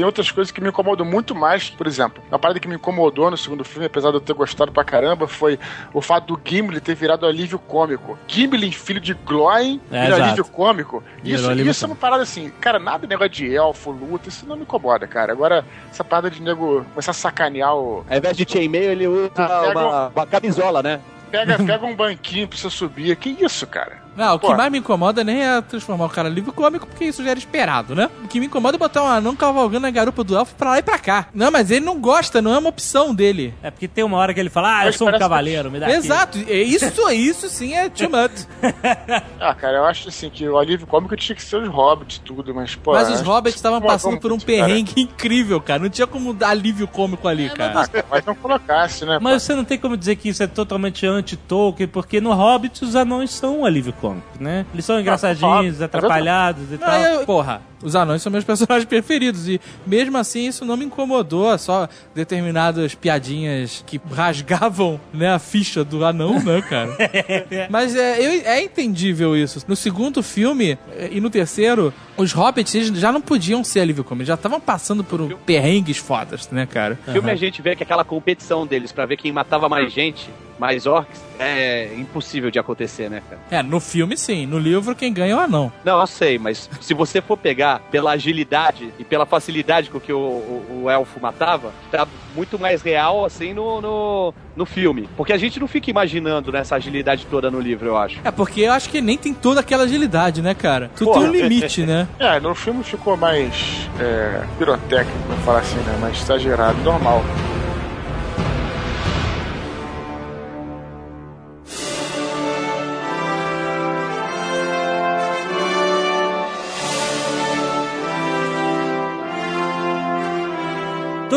Tem outras coisas que me incomodam muito mais, por exemplo, a parada que me incomodou no segundo filme, apesar de eu ter gostado pra caramba, foi o fato do Gimli ter virado alívio cômico. Gimli, filho de Glóin, É, vira exato. alívio cômico. Virou Isso, alívio isso é uma parada assim, cara, nada de negócio de elfo, luta, isso não me incomoda, cara. Agora, essa parada de nego começar a sacanear o. Ao invés de chainmail, ele usa Ah, pega uma, uma camisola, né? Pega, pega um banquinho pra você subir. Que isso, cara? Não, o que Pô. mais me incomoda nem é transformar o cara em livro cômico, porque isso já era esperado, né? O que me incomoda é botar um anão cavalgando na garupa do elfo pra lá e pra cá. Não, mas ele não gosta, não é uma opção dele. É porque tem uma hora que ele fala, ah, eu Mas sou um cavaleiro, me dá aqui. Exato, é isso, isso sim é too much. Ah, cara, eu acho assim que o alívio cômico tinha que ser os hobbits e tudo, mas, pô. Mas os hobbits que estavam passando por um muito, cara. perrengue incrível, cara. Não tinha como dar alívio cômico ali, cara. Ah, cara, mas não colocasse, né? Mas você não tem como dizer que isso é totalmente anti-Tolkien, porque no Hobbit os anões são um alívio cômico, né? Eles são engraçadinhos, Ah, atrapalhados e tal. eu- porra, os anões são meus personagens preferidos e mesmo assim isso não me incomodou, só determinadas piadinhas que rasgavam, né, a ficha do anão, né, cara? Mas é, eu- é entendível isso. No segundo filme eh, e no terceiro, os hobbits eles já não podiam ser alívio cômico, eles já estavam passando por um perrengues fodas, né, cara? No filme a gente vê que aquela competição deles pra ver quem matava mais gente, mais orcs, é impossível de acontecer, né, cara? É, no filme sim, no livro quem ganha é o anão. Não, eu sei, mas se você for pegar pela agilidade e pela facilidade com que o, o- o elfo matava, tá muito mais real assim no, no, no filme. Porque a gente não fica imaginando nessa agilidade toda no livro, eu acho. É, porque eu acho que nem tem toda aquela agilidade, né, cara? Tu Porra. tem um limite, né? É, no filme ficou mais é, pirotécnico, vamos falar assim, né? Mais exagerado, normal.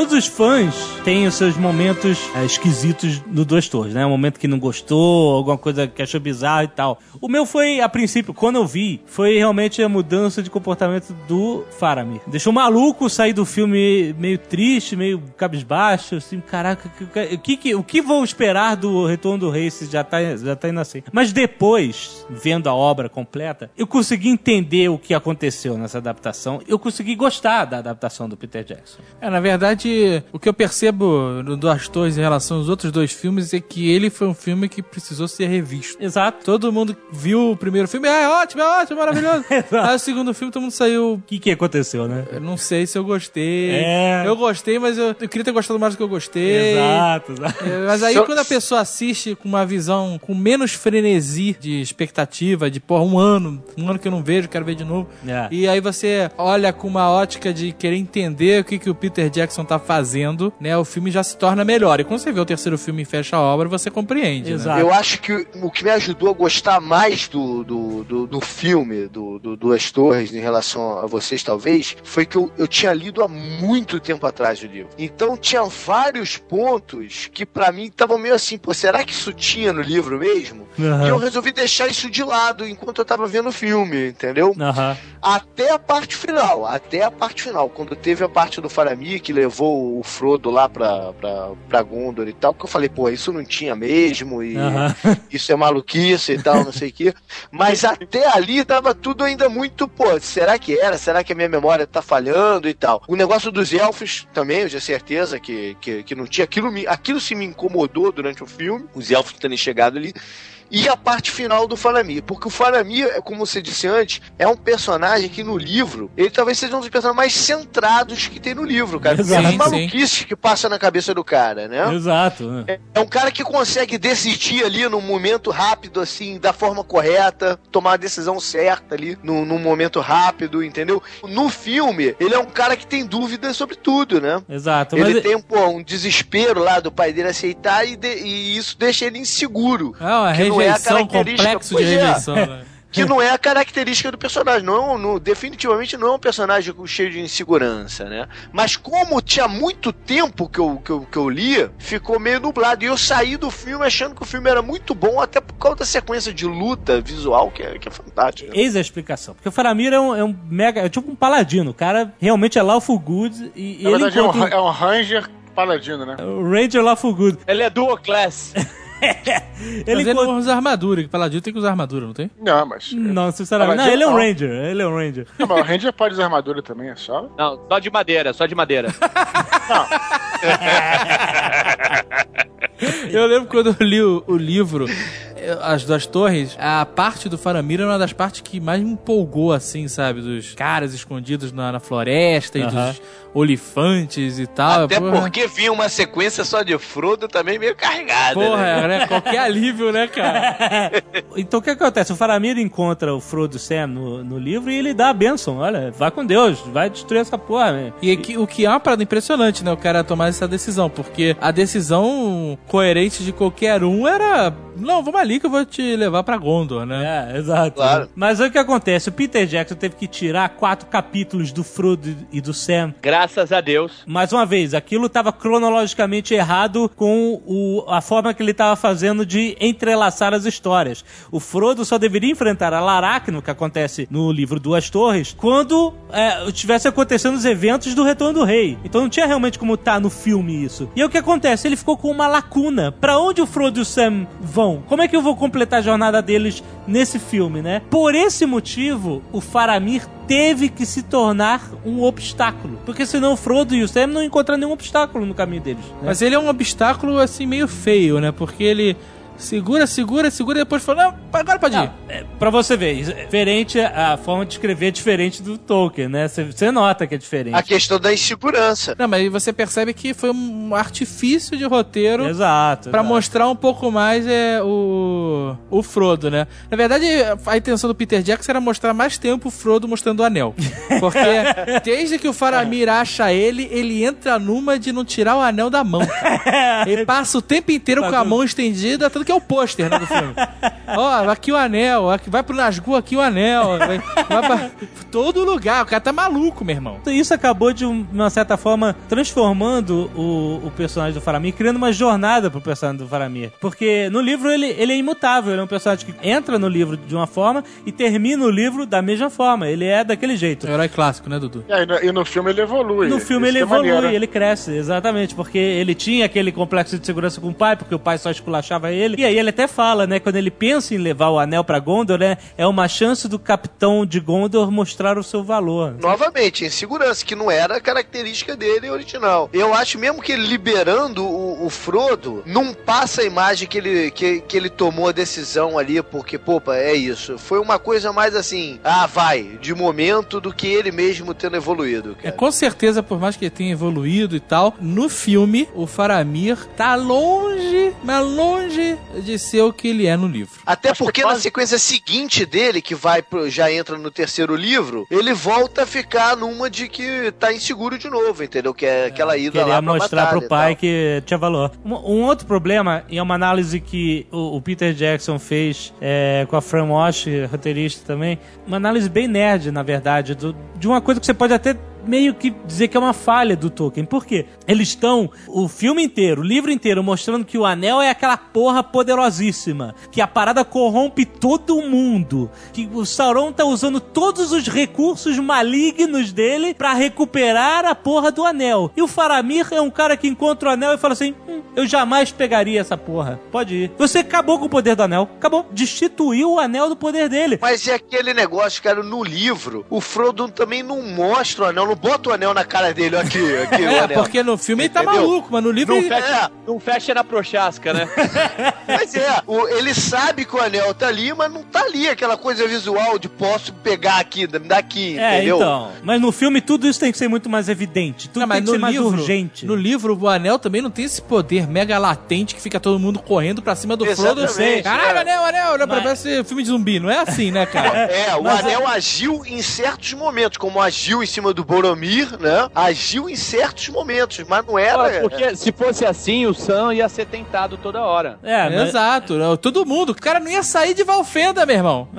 Todos os fãs têm os seus momentos é, esquisitos no Duas Torres, né? Um momento que não gostou, alguma coisa que achou bizarro e tal. O meu foi, a princípio, quando eu vi, foi realmente a mudança de comportamento do Faramir. Deixou maluco sair do filme meio triste, meio cabisbaixo, assim, caraca, o que, que- o que vou esperar do Retorno do Rei se já tá, já tá indo assim? Mas depois, vendo a obra completa, eu consegui entender o que aconteceu nessa adaptação, eu consegui gostar da adaptação do Peter Jackson. É, na verdade, o que eu percebo no Duas Torres em relação aos outros dois filmes é que ele foi um filme que precisou ser revisto. Exato. Todo mundo viu o primeiro filme, ah, é ótimo, é ótimo, maravilhoso. Aí o segundo filme todo mundo saiu. O que, que aconteceu, né? Eu não sei se eu gostei. É. Eu gostei, mas eu, eu queria ter gostado mais do que eu gostei. Exato, exato. É, Mas aí quando a pessoa assiste com uma visão com menos frenesi de expectativa, de porra, um ano, um ano que eu não vejo, quero ver de novo. É. E aí você olha com uma ótica de querer entender o que, que o Peter Jackson tá fazendo, né? O filme já se torna melhor. E quando você vê o terceiro filme e fecha a obra, você compreende. né? Exato. Eu acho que o que me ajudou a gostar mais do, do, do, do filme, do, do Duas Torres, em relação a vocês, talvez, foi que eu, eu tinha lido há muito tempo atrás o livro. Então tinha vários pontos que pra mim estavam meio assim, pô, será que isso tinha no livro mesmo? Aham. E eu resolvi deixar isso de lado enquanto eu tava vendo o filme, entendeu? Aham. Até a parte final, até a parte final, quando teve a parte do Faramir que levou o Frodo lá pra, pra, pra Gondor e tal, que eu falei, pô, isso não tinha mesmo, e isso é maluquice e tal, não sei o quê. Mas até ali tava tudo ainda muito, pô, será que era? Será que a minha memória tá falhando e tal? O negócio dos elfos também, eu tinha certeza que, que, que não tinha. Aquilo, me, aquilo se me incomodou durante o filme, os elfos terem chegado ali. E a parte final do Faramir, porque o Faramir, como você disse antes, é um personagem que no livro, ele talvez seja um dos personagens mais centrados que tem no livro, cara. Exato. As Sim, maluquices que passa na cabeça do cara, né? Exato. né? É um cara que consegue decidir ali num momento rápido, assim, da forma correta, tomar a decisão certa ali, num, num momento rápido, entendeu? No filme, ele é um cara que tem dúvidas sobre tudo, né? Exato. Ele tem pô, um desespero lá do pai dele aceitar e, de- e isso deixa ele inseguro. Não é a rejeição, característica, complexo de pois é. rejeição. né? que não é a característica do personagem. Não, não- definitivamente não é um personagem com- cheio de insegurança, né? Mas como tinha muito tempo que eu, que, eu, que eu lia, ficou meio nublado. E eu saí do filme achando que o filme era muito bom, até por causa da sequência de luta visual, que é, que é fantástica. Eis a explicação. Porque o Faramir é um, é um mega. É tipo um paladino. O cara realmente é Lawful Good e, e Na ele verdade, é um, encontra. é um Ranger paladino, né? o Ranger Lawful Good. Ele é dual class. Ele Mas ele encontra. não usa armadura, que paladino tem que usar armadura, não tem? Não, mas. Não, sinceramente. Não, ele é um não. Ranger. Ele é um Ranger. Não, mas o Ranger pode usar armadura também, é só. Não, só de madeira, só de madeira. Eu lembro quando eu li o, o livro As Duas Torres, a parte do Faramir era uma das partes que mais me empolgou, assim, sabe? Dos caras escondidos na, na floresta e dos olifantes e tal. Até Porra. porque vinha uma sequência só de Frodo também meio carregada. Porra, né? né? Qualquer alívio, né, cara? Então o que acontece? O Faramir encontra o Frodo Sam no, no livro e ele dá a benção. Olha, vai com Deus, vai destruir essa porra. né? E que- o que é uma parada impressionante, né? O cara tomar essa decisão, porque a decisão coerente de qualquer um era. Não, vamos ali que eu vou te levar pra Gondor, né? É, exato. Claro. Mas aí o que acontece? O Peter Jackson teve que tirar quatro capítulos do Frodo e do Sam. Graças a Deus. Mais uma vez, aquilo estava cronologicamente errado com o- a forma que ele estava fazendo de entrelaçar as histórias. O Frodo só deveria enfrentar a Laracno, que acontece no livro Duas Torres, quando é, tivesse acontecendo os eventos do Retorno do Rei. Então não tinha realmente como tá no filme isso. E aí o que acontece? Ele ficou com uma lacuna. Pra onde o Frodo e o Sam vão? Como é que eu vou completar a jornada deles nesse filme, né? Por esse motivo, o Faramir teve que se tornar um obstáculo. Porque senão o Frodo e o Sam não encontram nenhum obstáculo no caminho deles. né? Mas ele é um obstáculo, assim, meio feio, né? Porque ele segura, segura, segura e depois fala: Não, agora pode ir. É, pra você ver, é diferente, a forma de escrever é diferente do Tolkien, né? Você- nota que é diferente. A questão da insegurança. Não, mas você percebe que foi um artifício de roteiro Exato. Pra exato. mostrar um pouco mais é, o, o Frodo, né? Na verdade, a intenção do Peter Jackson era mostrar mais tempo o Frodo mostrando o anel. Porque desde que o Faramir acha ele, ele entra numa de não tirar o anel da mão. Ele passa o tempo inteiro com a mão estendida, tanto que é o pôster né, do filme. Ó, aqui o anel, aqui, vai pro Nazgûl, aqui o anel. Vai, vai pra todo lugar. O cara tá maluco, meu irmão. Então, Isso acabou de um- uma certa forma transformando o, o personagem do Faramir, criando uma jornada pro personagem do Faramir. Porque no livro ele, ele é imutável, ele é um personagem que entra no livro de uma forma e termina o livro da mesma forma. Ele é daquele jeito. É o herói clássico, né, Dudu? E, aí, no, e no filme ele evolui. No filme Isso ele é evolui, maneiro. ele cresce, exatamente, porque ele tinha aquele complexo de segurança com o pai, porque o pai só esculachava ele. E aí ele até fala, né, quando ele pensa em levar o anel pra Gondor, né, é uma chance do capitão de Gondor mostrar o seu valor. Novamente, insegurança, que não era a característica dele original. Eu acho mesmo que ele liberando o, o Frodo, não passa a imagem que ele, que, que ele tomou a decisão ali, porque, pô, é isso. Foi uma coisa mais assim, ah, vai, de momento, do que ele mesmo tendo evoluído, É, cara. com certeza, por mais que ele tenha evoluído e tal, no filme, o Faramir tá longe, mas longe de ser o que ele é no livro. Até porque na sequência seguinte dele, que vai pro, já entra no terceiro livro, ele volta a ficar numa de que tá inseguro de novo, entendeu? Que é aquela ida Queria lá pra mostrar pro pai que tinha valor. Um, um outro problema, e é uma análise que o, o Peter Jackson fez é, com a Fran Walsh, roteirista também, uma análise bem nerd, na verdade, do- de uma coisa que você pode até meio que dizer que é uma falha do Tolkien. Por quê? Eles estão o filme inteiro, o livro inteiro, mostrando que o anel é aquela porra poderosíssima, que a parada corrompe todo mundo, que o Sauron tá usando todos os recursos malignos dele pra recuperar a porra do anel. E o Faramir é um cara que encontra o anel e fala assim: hum, eu jamais pegaria essa porra. Pode ir. Você acabou com o poder do anel. Acabou. Destituiu o anel do poder dele. Mas é aquele negócio, cara, no livro, o Frodo também não mostra o anel, não bota o anel na cara dele, ó, aqui, aqui o É, porque no filme ele tá Entendeu? maluco, mas no livro Não ele... fecha, não fecha na prochasca, né? Mas é, o- ele sabe que o anel tá ali, mas não tá ali aquela coisa visual de posso pegar aqui, daqui, É, entendeu? então. Mas no filme tudo isso tem que ser muito mais evidente. Tudo Não, mas tem que ser no mais livro, urgente. no livro, o anel também não tem esse poder mega latente que fica todo mundo correndo pra cima do Frodo. Exatamente, Caralho, é. anel, anel? Mas- Parece filme de zumbi, não é assim, né, cara? É, o Mas anel agiu em certos momentos, como agiu em cima do Boromir, né, agiu em certos momentos, mas não era. Porque se fosse assim, o Sam ia ser tentado toda hora. É, mas- Exato, não, todo mundo. O cara não ia sair de Valfenda, meu irmão.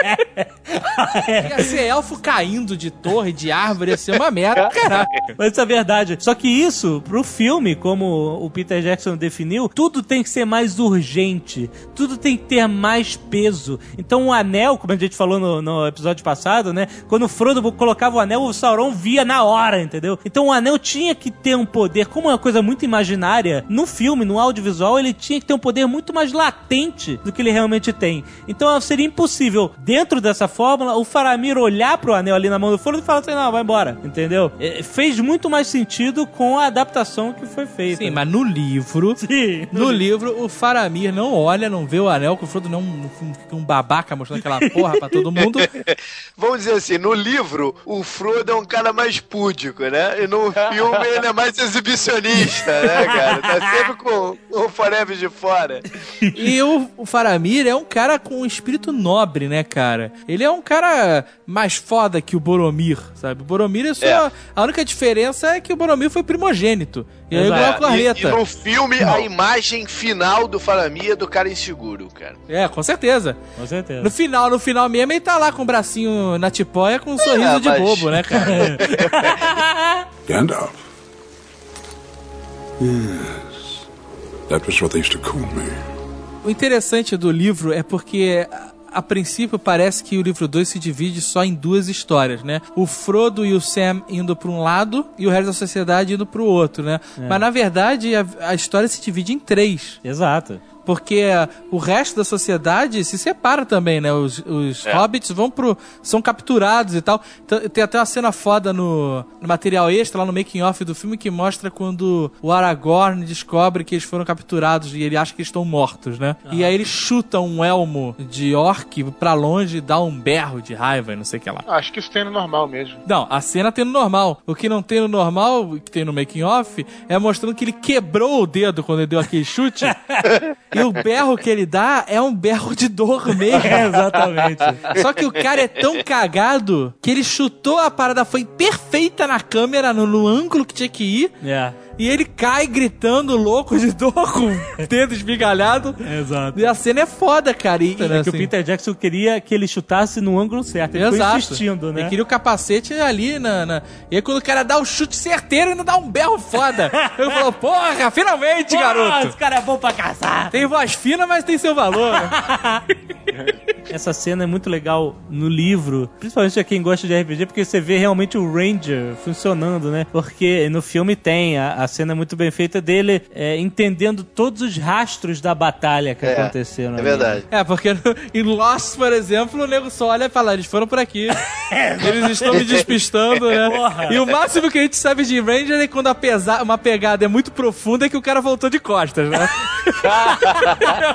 ia ser elfo caindo de torre, de árvore, ia ser uma merda. Caraca. Mas isso é verdade. Só que isso, pro filme, como o Peter Jackson definiu, tudo tem que ser mais urgente. Tudo tem que ter mais peso. Então o anel, como a gente falou no, no episódio passado, né? Quando o Frodo colocava o anel, o Sauron via na hora, entendeu? Então o anel tinha que ter um poder, como é uma coisa muito imaginária, no filme, no audiovisual, ele tinha que ter um poder muito mais latente do que ele realmente tem. Então seria impossível, dentro dessa fórmula, o Faramir olhar pro anel ali na mão do Frodo e falar assim, não, vai embora, entendeu? É, fez muito mais sentido com a adaptação que foi feita. Sim, mas no livro. Sim. No livro, o Faramir não olha, não vê o anel, que o Frodo não fica um babaca mostrando aquela porra pra todo mundo. Vamos dizer assim, no livro, o Frodo é um cara mais púdico, né? E no filme ele é mais exibicionista, né, cara? Tá sempre com o forever de fora. E o, o Faramir é um cara com um espírito nobre, né, cara? Ele é um cara mais foda que o Boromir, sabe? O Boromir é só. É. A única diferença é que o Boromir foi primogênito. E aí igual a E, Clareta. e no filme, a imagem final do Faramir é do cara inseguro, cara. É, com certeza. Com certeza. No final, no final mesmo, ele tá lá com o bracinho na tipóia com um sorriso de mas- bobo, né, cara? Gandalf. Yes. That was what they used to call me. O interessante do livro é porque a- princípio parece que o livro 2 se divide só em duas histórias, né? O Frodo e o Sam indo para um lado e o resto da sociedade indo para o outro, né? Mas na verdade a, a história se divide em três. Exato. Porque o resto da sociedade se separa também, né? Os, os hobbits vão pro. são capturados e tal. Tem até uma cena foda no, no material extra, lá no making off do filme, que mostra quando o Aragorn descobre que eles foram capturados e ele acha que eles estão mortos, né? E aí ele chuta um elmo de orc pra longe e dá um berro de raiva e não sei o que lá. Ah, Acho que isso tem no normal mesmo. Não, a cena tem no normal. O que não tem no normal, que tem no making off, é mostrando que ele quebrou o dedo quando ele deu aquele chute. e o berro que ele dá é um berro de dor mesmo. É, exatamente. Só que o cara é tão cagado que ele chutou a parada, foi perfeita na câmera, no, no ângulo que tinha que ir. é, E ele cai gritando louco de dor com o dedo esmigalhado. exato. E a cena é foda, cara. E, É que o assim, Peter Jackson queria que ele chutasse no ângulo certo. Ele ficou insistindo, né? Ele queria o capacete ali na, na- E aí quando o cara dá o chute certeiro, ele dá um berro foda. Ele falou, porra, finalmente, Pô, garoto. Esse cara é bom pra caçar. Tem voz fina, mas tem seu valor. né? Essa cena é muito legal no livro, principalmente a quem gosta de RPG, porque você vê realmente o Ranger funcionando, né? Porque no filme tem a, a cena muito bem feita dele é, entendendo todos os rastros da batalha que É, aconteceram. É ali. verdade. É, porque no, em Lost, por exemplo, o nego só olha e fala, eles foram por aqui. eles estão me despistando, né? Porra. E o máximo que a gente sabe de Ranger é quando a pesa uma pegada é muito profunda é que o cara voltou de costas, né?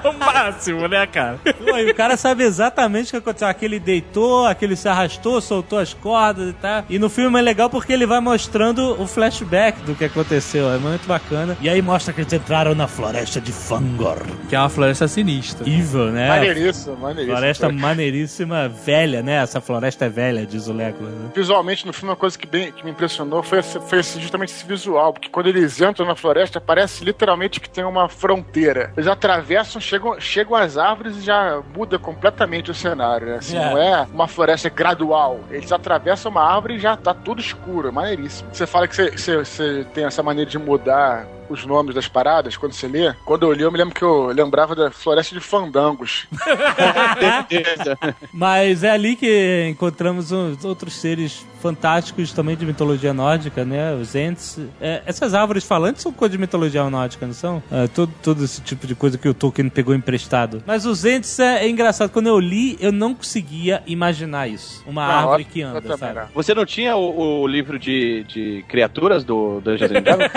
é o máximo, né, cara? Pô, e o cara sabe exatamente o que aconteceu. Aquele deitou, aquele se arrastou, soltou as cordas e tal. E no filme é legal porque ele vai mostrando o flashback do que aconteceu. É muito bacana. E aí mostra que eles entraram na floresta de Fangor. Que é uma floresta sinistra. Evil, né? Maneiríssimo, maneiríssimo. Floresta maneiríssima, velha, né? Essa floresta é velha, diz o Legolas. Né? Visualmente, no filme, uma coisa que, bem, que me impressionou foi, esse- foi esse- justamente esse visual, porque quando eles entram na floresta, parece literalmente que tem uma fronteira. Eles atravessam, chegam, chegam às árvores e já muda completamente o cenário, né? Assim, É. Não é uma floresta gradual. Eles atravessam uma árvore e já tá tudo escuro, maneiríssimo. Você fala que você, você- você tem essa maneira de mudar os nomes das paradas quando você lê. Quando eu li, eu me lembro que eu lembrava da floresta de fandangos. Mas é ali que encontramos os outros seres fantásticos também de mitologia nórdica, né? Os Ents. É, essas árvores falantes são coisa de mitologia nórdica, não são? É, todo, todo esse tipo de coisa que o Tolkien pegou emprestado. Mas os Ents é, é engraçado. Quando eu li, eu não conseguia imaginar isso. Uma Não, árvore que anda, sabe? não. Você não tinha o, o livro de, de criaturas do Dungeons and Dragons?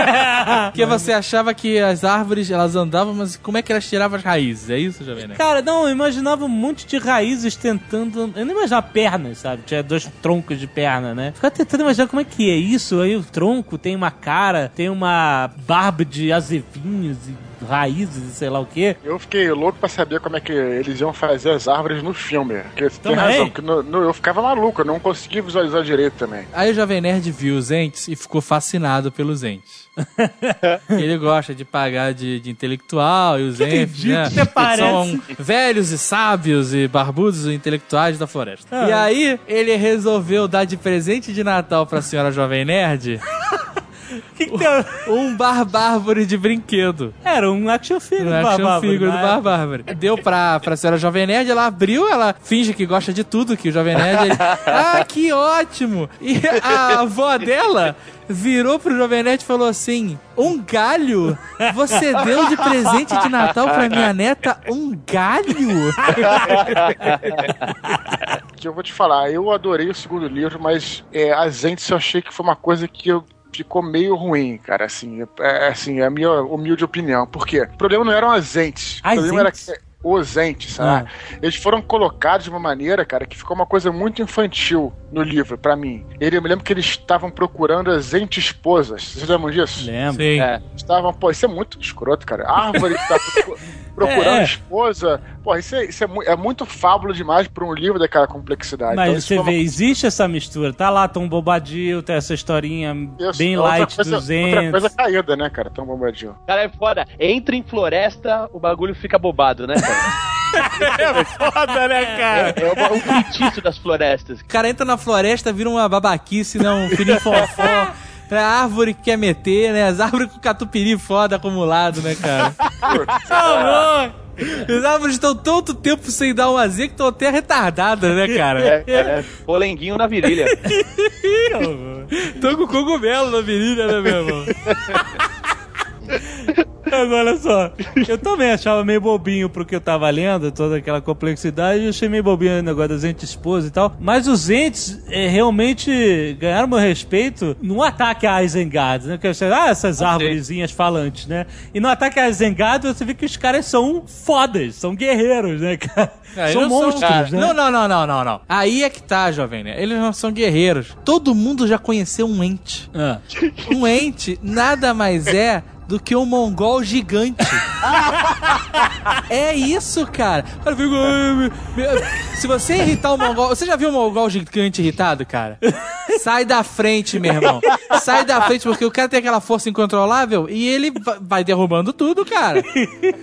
Você achava que as árvores, elas andavam, mas como é que elas tiravam as raízes? É isso, Jovem Nerd? Cara, não, eu imaginava um monte de raízes tentando. Eu não imaginava pernas, sabe? Tinha dois troncos de perna, né? Ficava tentando imaginar como é que é isso. Aí o tronco tem uma cara, tem uma barba de azevinhos e raízes e sei lá o quê. Eu fiquei louco pra saber como é que eles iam fazer as árvores no filme. Porque você tem razão, porque no- no- eu ficava maluco, eu não conseguia visualizar direito também. Aí o Jovem Nerd viu os entes e ficou fascinado pelos entes. Ele gosta de pagar de, de intelectual e os entes, né? São velhos e sábios e barbudos e intelectuais da floresta. Ah. E aí ele resolveu dar de presente de Natal pra senhora Jovem Nerd que, que tem? a- um bar bárbaro de brinquedo. Era um action figure Um do action Barbárvore, figure do né? Bar Bárbaro. Deu pra, pra senhora Jovem Nerd, ela abriu, ela finge que gosta de tudo, que o Jovem Nerd... Ele, ah, que ótimo! E a avó dela virou pro Jovem Nerd e falou assim, um galho? Você deu de presente de Natal pra minha neta um galho? Que eu vou te falar, eu adorei o segundo livro, mas é, entes eu achei que foi uma coisa que eu ficou meio ruim, cara, assim, é, assim, é a minha humilde opinião. Por quê? O problema não eram as entes, As o problema entes? era que os entes, sabe? Eles foram colocados de uma maneira, cara, que ficou uma coisa muito infantil no livro, pra mim. Ele, eu me lembro que eles estavam procurando as entes esposas. Vocês lembram disso? Lembro. Sim. É. Estavam, pô, isso é muito escroto, cara. Árvore que tá procurando É. esposa. Pô, isso, é, isso é, é muito fábulo demais pra um livro daquela complexidade. Mas Então, você foi uma- vê, existe essa mistura. Tá lá Tom Bobadil, tem essa historinha isso, bem light coisa, dos Outra coisa caída, né, cara? Tão bombadinho. Cara, é foda. Entra em floresta, o bagulho fica bobado, né, cara? Foda, né, cara? É, é um feitiço das florestas. O cara entra na floresta, vira uma babaquice, né? Um fininfofó. É a árvore que quer meter, né? As árvores com catupiry foda acumulado, né, cara? Horror! As árvores estão tanto tempo sem dar um azeite que estão até retardadas, né, cara? É, é, polenguinho na virilha. Estão com cogumelo na virilha, né, meu irmão? Olha só, eu também achava meio bobinho pro que eu tava lendo, toda aquela complexidade, eu achei meio bobinho o negócio das entes esposas e tal. Mas os entes é, realmente ganharam meu respeito no ataque a Isengard, né? Que você, ah, essas árvorezinhas falantes, né? E no ataque a Isengard você vê que os caras são fodas, são guerreiros, né, cara? Aí são monstros, cara. né? Não, não, não, não, não, não. Aí é que tá, jovem, né? Eles não são guerreiros. Todo mundo já conheceu um ente. Ah. Um ente nada mais é do que um mongol gigante. é isso, cara. Cara, fica, "Ai, meu- meu-" Se você irritar o mongol. Você já viu um mongol gigante irritado, cara? Sai da frente, meu irmão. Sai da frente, porque o cara tem aquela força incontrolável e ele va- vai derrubando tudo, cara.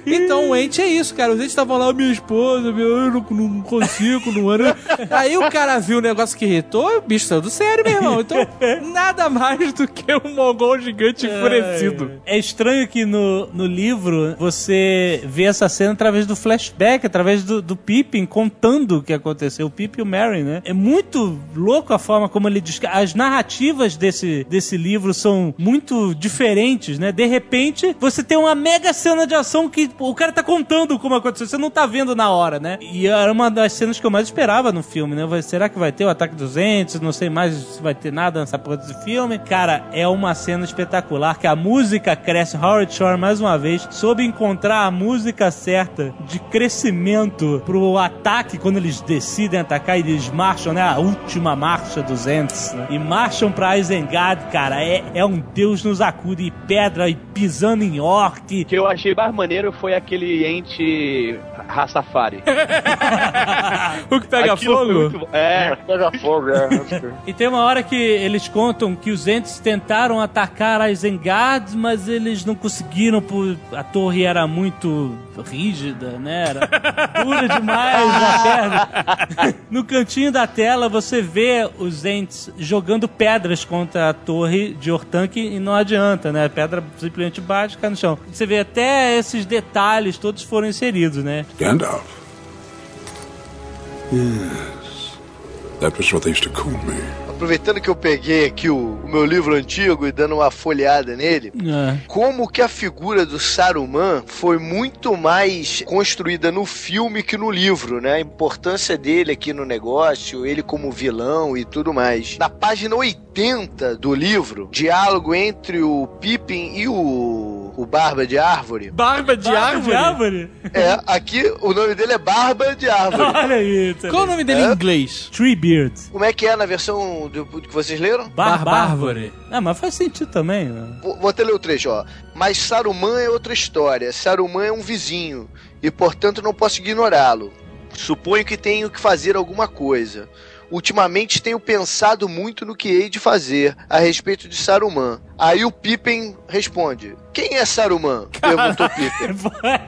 Então o ente é isso, cara. Os entes estavam lá, minha esposa, meu, eu não, não consigo, não ando. Aí o cara viu o negócio que irritou, o bicho saiu do sério, meu irmão. Então, nada mais do que um mongol gigante enfurecido. É estranho que no, no livro você vê essa cena através do flashback, através do, do Pippin contando o que aconteceu, o Pippin e o Merry, né? É muito louco a forma como ele diz. As narrativas desse, desse livro são muito diferentes, né? De repente, você tem uma mega cena de ação que o cara tá contando como aconteceu, você não tá vendo na hora, né? E era uma das cenas que eu mais esperava no filme, né? Será que vai ter o ataque dos entes? Não sei mais se vai ter nada nessa porra desse filme. Cara, é uma cena espetacular que a música cresce. Howard Shore, mais uma vez, soube encontrar a música certa de crescimento pro ataque quando eles decidem atacar e eles marcham, né? A última marcha dos entes, né? E marcham pra Isengard, cara. É, é um Deus nos acuda e pedra e pisando em orc. O que eu achei mais maneiro foi aquele ente Rastafari. O que pega Aquilo fogo? muito bom. É, Pega fogo, é. E tem uma hora que eles contam que os entes tentaram atacar a Isengard, mas eles não conseguiram, por a torre era muito rígida, né? Era dura demais a perna. No cantinho da tela você vê os entes jogando pedras contra a torre de Ortanque e não adianta, né? A pedra simplesmente bate e cai no chão. Você vê até esses detalhes todos foram inseridos, né? Gandalf. Yes. That was what they used to call me. Aproveitando que eu peguei aqui o, o meu livro antigo e dando uma folheada nele, É. como que a figura do Saruman foi muito mais construída no filme que no livro, né? A importância dele aqui no negócio, ele como vilão e tudo mais. Na página 80 do livro, diálogo entre o Pippin e o o Barba de Árvore. Barba de Barba de árvore? árvore? É, aqui o nome dele é Barba de Árvore. Olha aí. Qual o nome dele em É? inglês? Tree Beard. Como é que é na versão do, que vocês leram? Barbárvore. Ah, mas faz sentido também. né? Vou vou até ler o trecho, ó. Mas Saruman é outra história. Saruman é um vizinho e, portanto, não posso ignorá-lo. Suponho que tenho que fazer alguma coisa. Ultimamente tenho pensado muito no que hei de fazer a respeito de Saruman. Aí o Pippen responde: Quem é Saruman? Perguntou Pippen.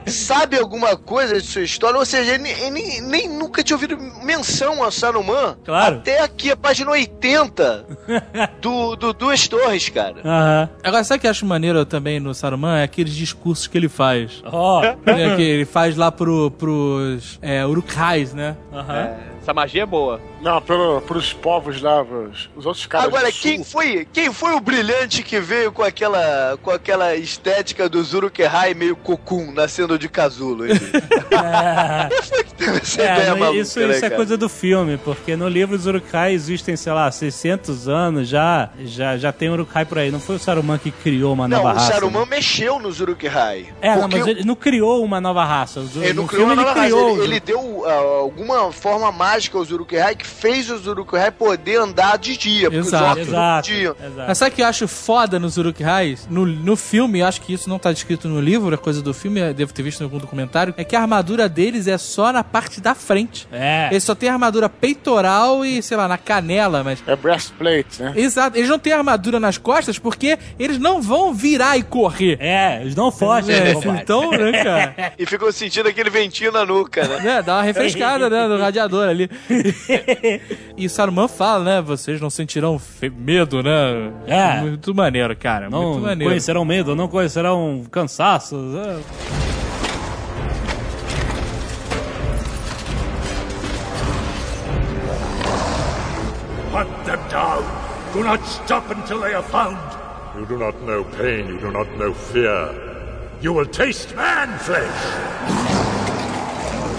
Sabe alguma coisa de sua história? Ou seja, ele, ele nem nunca tinha ouvido menção a Saruman. Claro. Até aqui, a página 80 do, do Duas Torres, cara. Aham. Agora, sabe o que eu acho maneiro também no Saruman? É aqueles discursos que ele faz. Ó. né, que ele faz lá pro, pros é, urukais, né? Aham. Essa magia é boa. Não, pelo, pros povos lá, os, os outros caras. Agora, do quem sul. foi, quem foi o brilhante que veio com aquela, com aquela estética do Zurukehai meio cocum, nascendo de casulo? Quem foi que teve essa É, ideia maluca, isso, né, isso é coisa do filme, porque no livro os Urukai existem, sei lá, 600 anos já, já, já tem Urukai por aí. Não foi o Saruman que criou uma Não, nova o raça. Saruman né? mexeu no Zurukehai. É, não, mas ele não criou uma nova raça. O- Ele não no criou filme uma nova ele raça, criou. ele, ele deu ah, alguma forma mágica ao Zurukehai que fez o Zurukehai poder andar de dia. Porque Exato. Exato. podiam. Exato. Mas sabe o que eu acho foda nos Uruk-hais? No, no filme, eu acho que isso não tá descrito no livro, é coisa do filme, eu devo ter visto em algum documentário, é que a armadura deles é só na parte da frente. É. Eles só tem armadura peitoral e, sei lá, na canela, mas... É breastplate, né? Exato, eles não têm armadura nas costas porque eles não vão virar e correr. É, eles não fogem. É, né, então, né, cara? E ficou sentindo aquele ventinho na nuca, né? né, dá uma refrescada, né, no radiador ali. e Saruman fala, né, vocês não sentirão medo, né? É. Muito maneiro, cara, Não muito maneiro. conhecerão medo, não conhecerão cansaço. é. Hunt them down. Do not stop until they are found. You do not know pain, you do not know fear. You will taste man flesh.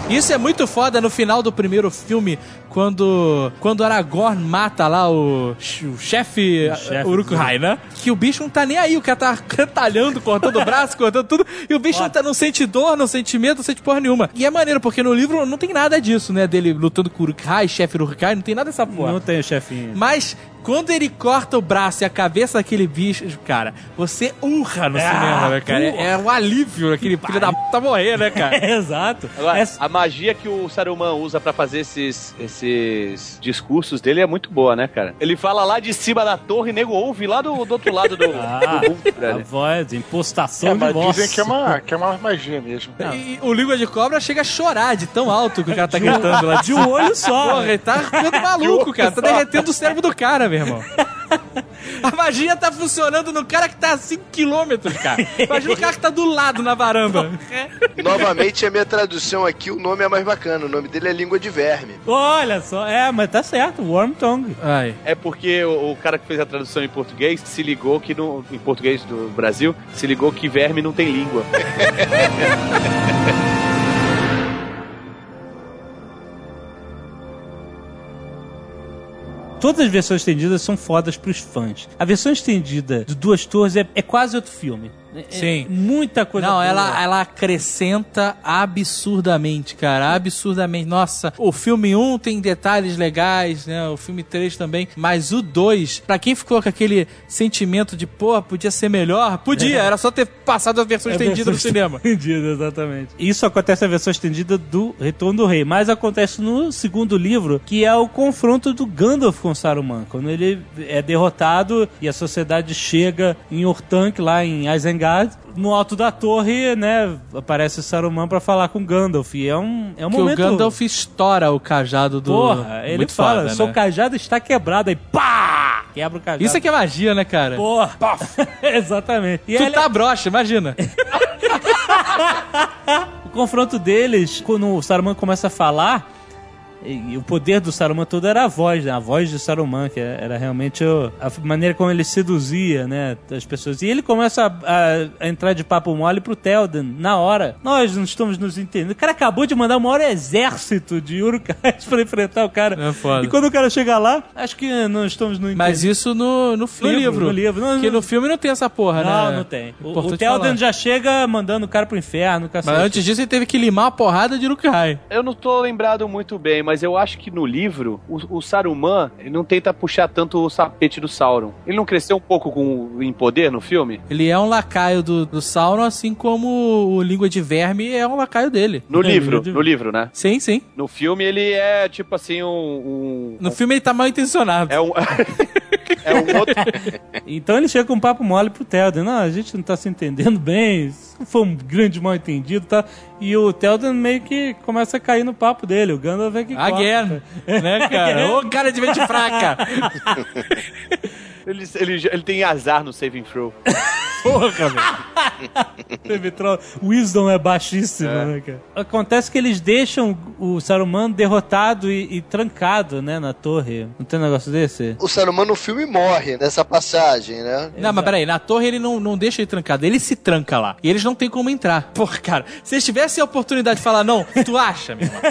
Isso é muito foda no final do primeiro filme, quando quando Aragorn mata lá o, o chefe chefe, Uruk-hai, né? Que o bicho não tá nem aí, o cara tá retalhando, cortando o braço, cortando tudo, e o bicho não, tá, não sente dor, não sente medo, não sente porra nenhuma. E é maneiro, porque no livro não tem nada disso, né? Dele lutando com o Uruk-hai, chefe Uruk-hai, não tem nada dessa porra. Não tem o chefinho. Mas quando ele corta o braço e a cabeça daquele bicho, cara, você urra no Ah, cinema, né, cara? porra. É um alívio aquele filho da puta morrer, né, cara? Exato. Agora, É- a magia que o Saruman usa pra fazer esses, esses discursos dele é muito boa, né, cara? Ele fala lá de cima da torre nego ouve lá do, do outro lado do, Ah, do mundo, a voz, impostação É, de voz. dizem que é, uma, que é uma magia mesmo. E o língua de cobra chega a chorar de tão alto que o cara tá gritando lá. De um olho só. Porra, ele tá ficando maluco, cara. Tá derretendo o cérebro do cara, meu irmão. A magia tá funcionando no cara que tá a 5km, cara. Imagina o cara que tá do lado na varanda. Novamente, a minha tradução aqui, o nome é mais bacana. O nome dele é Língua de Verme. Olha só, é, mas tá certo, Worm Tongue. Ai. É porque o, o cara que fez a tradução em português se ligou que no, em português do Brasil, se ligou que verme não tem língua. Todas as versões estendidas são fodas pros fãs. A versão estendida de Duas Torres é, é quase outro filme. É- é Sim. muita coisa Não, boa. ela, ela acrescenta absurdamente, cara. Absurdamente. Nossa, o filme 1 tem detalhes legais, né? O filme 3 também. Mas o 2, pra quem ficou com aquele sentimento de, pô, podia ser melhor, podia. Era só ter passado a versão É estendida versão no cinema. Estendida, exatamente. Isso acontece na versão estendida do Retorno do Rei, mas acontece no segundo livro, que é o confronto do Gandalf com Saruman, quando ele é derrotado e a sociedade chega em Orthanc, lá em Isengard. No alto da torre, né, aparece Saruman pra falar com Gandalf. E é um, é um Que momento... o Gandalf estoura o cajado do. Porra, ele Muito fala, foda, seu né? cajado está quebrado. Aí pá! Quebra o cajado. Isso aqui é magia, né, cara? Porra! Exatamente. E tu ele- tá broxa, imagina. O confronto deles, quando o Saruman começa a falar, E, e o poder do Saruman todo era a voz, né? A voz de Saruman, que era realmente o- a maneira como ele seduzia, né? As pessoas. E ele começa a, a- a entrar de papo mole pro Telden, na hora. Nós não estamos nos entendendo. O cara acabou de mandar o maior exército de Urukais pra enfrentar o cara. É foda. E quando o cara chega lá, acho que não estamos no Mas isso no, no, No livro. no livro. Não, Porque não- no filme não tem essa porra, Não, né? não tem. O, o Importante Telden falar. já chega mandando o cara pro inferno, Mas antes disso ele teve que limar a porrada de Urukai. Eu não tô lembrado muito bem, mas eu acho que no livro, o, o Saruman não tenta puxar tanto o sapete do Sauron. Ele não cresceu um pouco com, em poder no filme? Ele é um lacaio do, do Sauron, assim como o Língua de Verme é um lacaio dele. No É, livro, de- no livro, né? Sim, sim. No filme ele é tipo assim um. um- No filme ele tá mal intencionado. é um. é um outro. Então ele chega com um papo mole pro Telden. Não, a gente não tá se entendendo bem. Foi um grande mal entendido, tá? E o Telden meio que começa a cair no papo dele. O Gandalf é que corta. Again. né, cara? Ô, cara de mente fraca. Ele, ele, ele tem azar no saving throw. Porra, velho. Teve tro- Wisdom é baixíssimo, né, cara? Acontece que eles deixam o Saruman derrotado e, e trancado, né, na torre. Não tem um negócio desse? O Saruman no filme morre nessa passagem, né? Não, mas peraí, na torre ele não, não deixa ele trancado, ele se tranca lá. E eles não têm como entrar. Porra, cara, se eles tivessem a oportunidade de falar não, tu acha, meu irmão?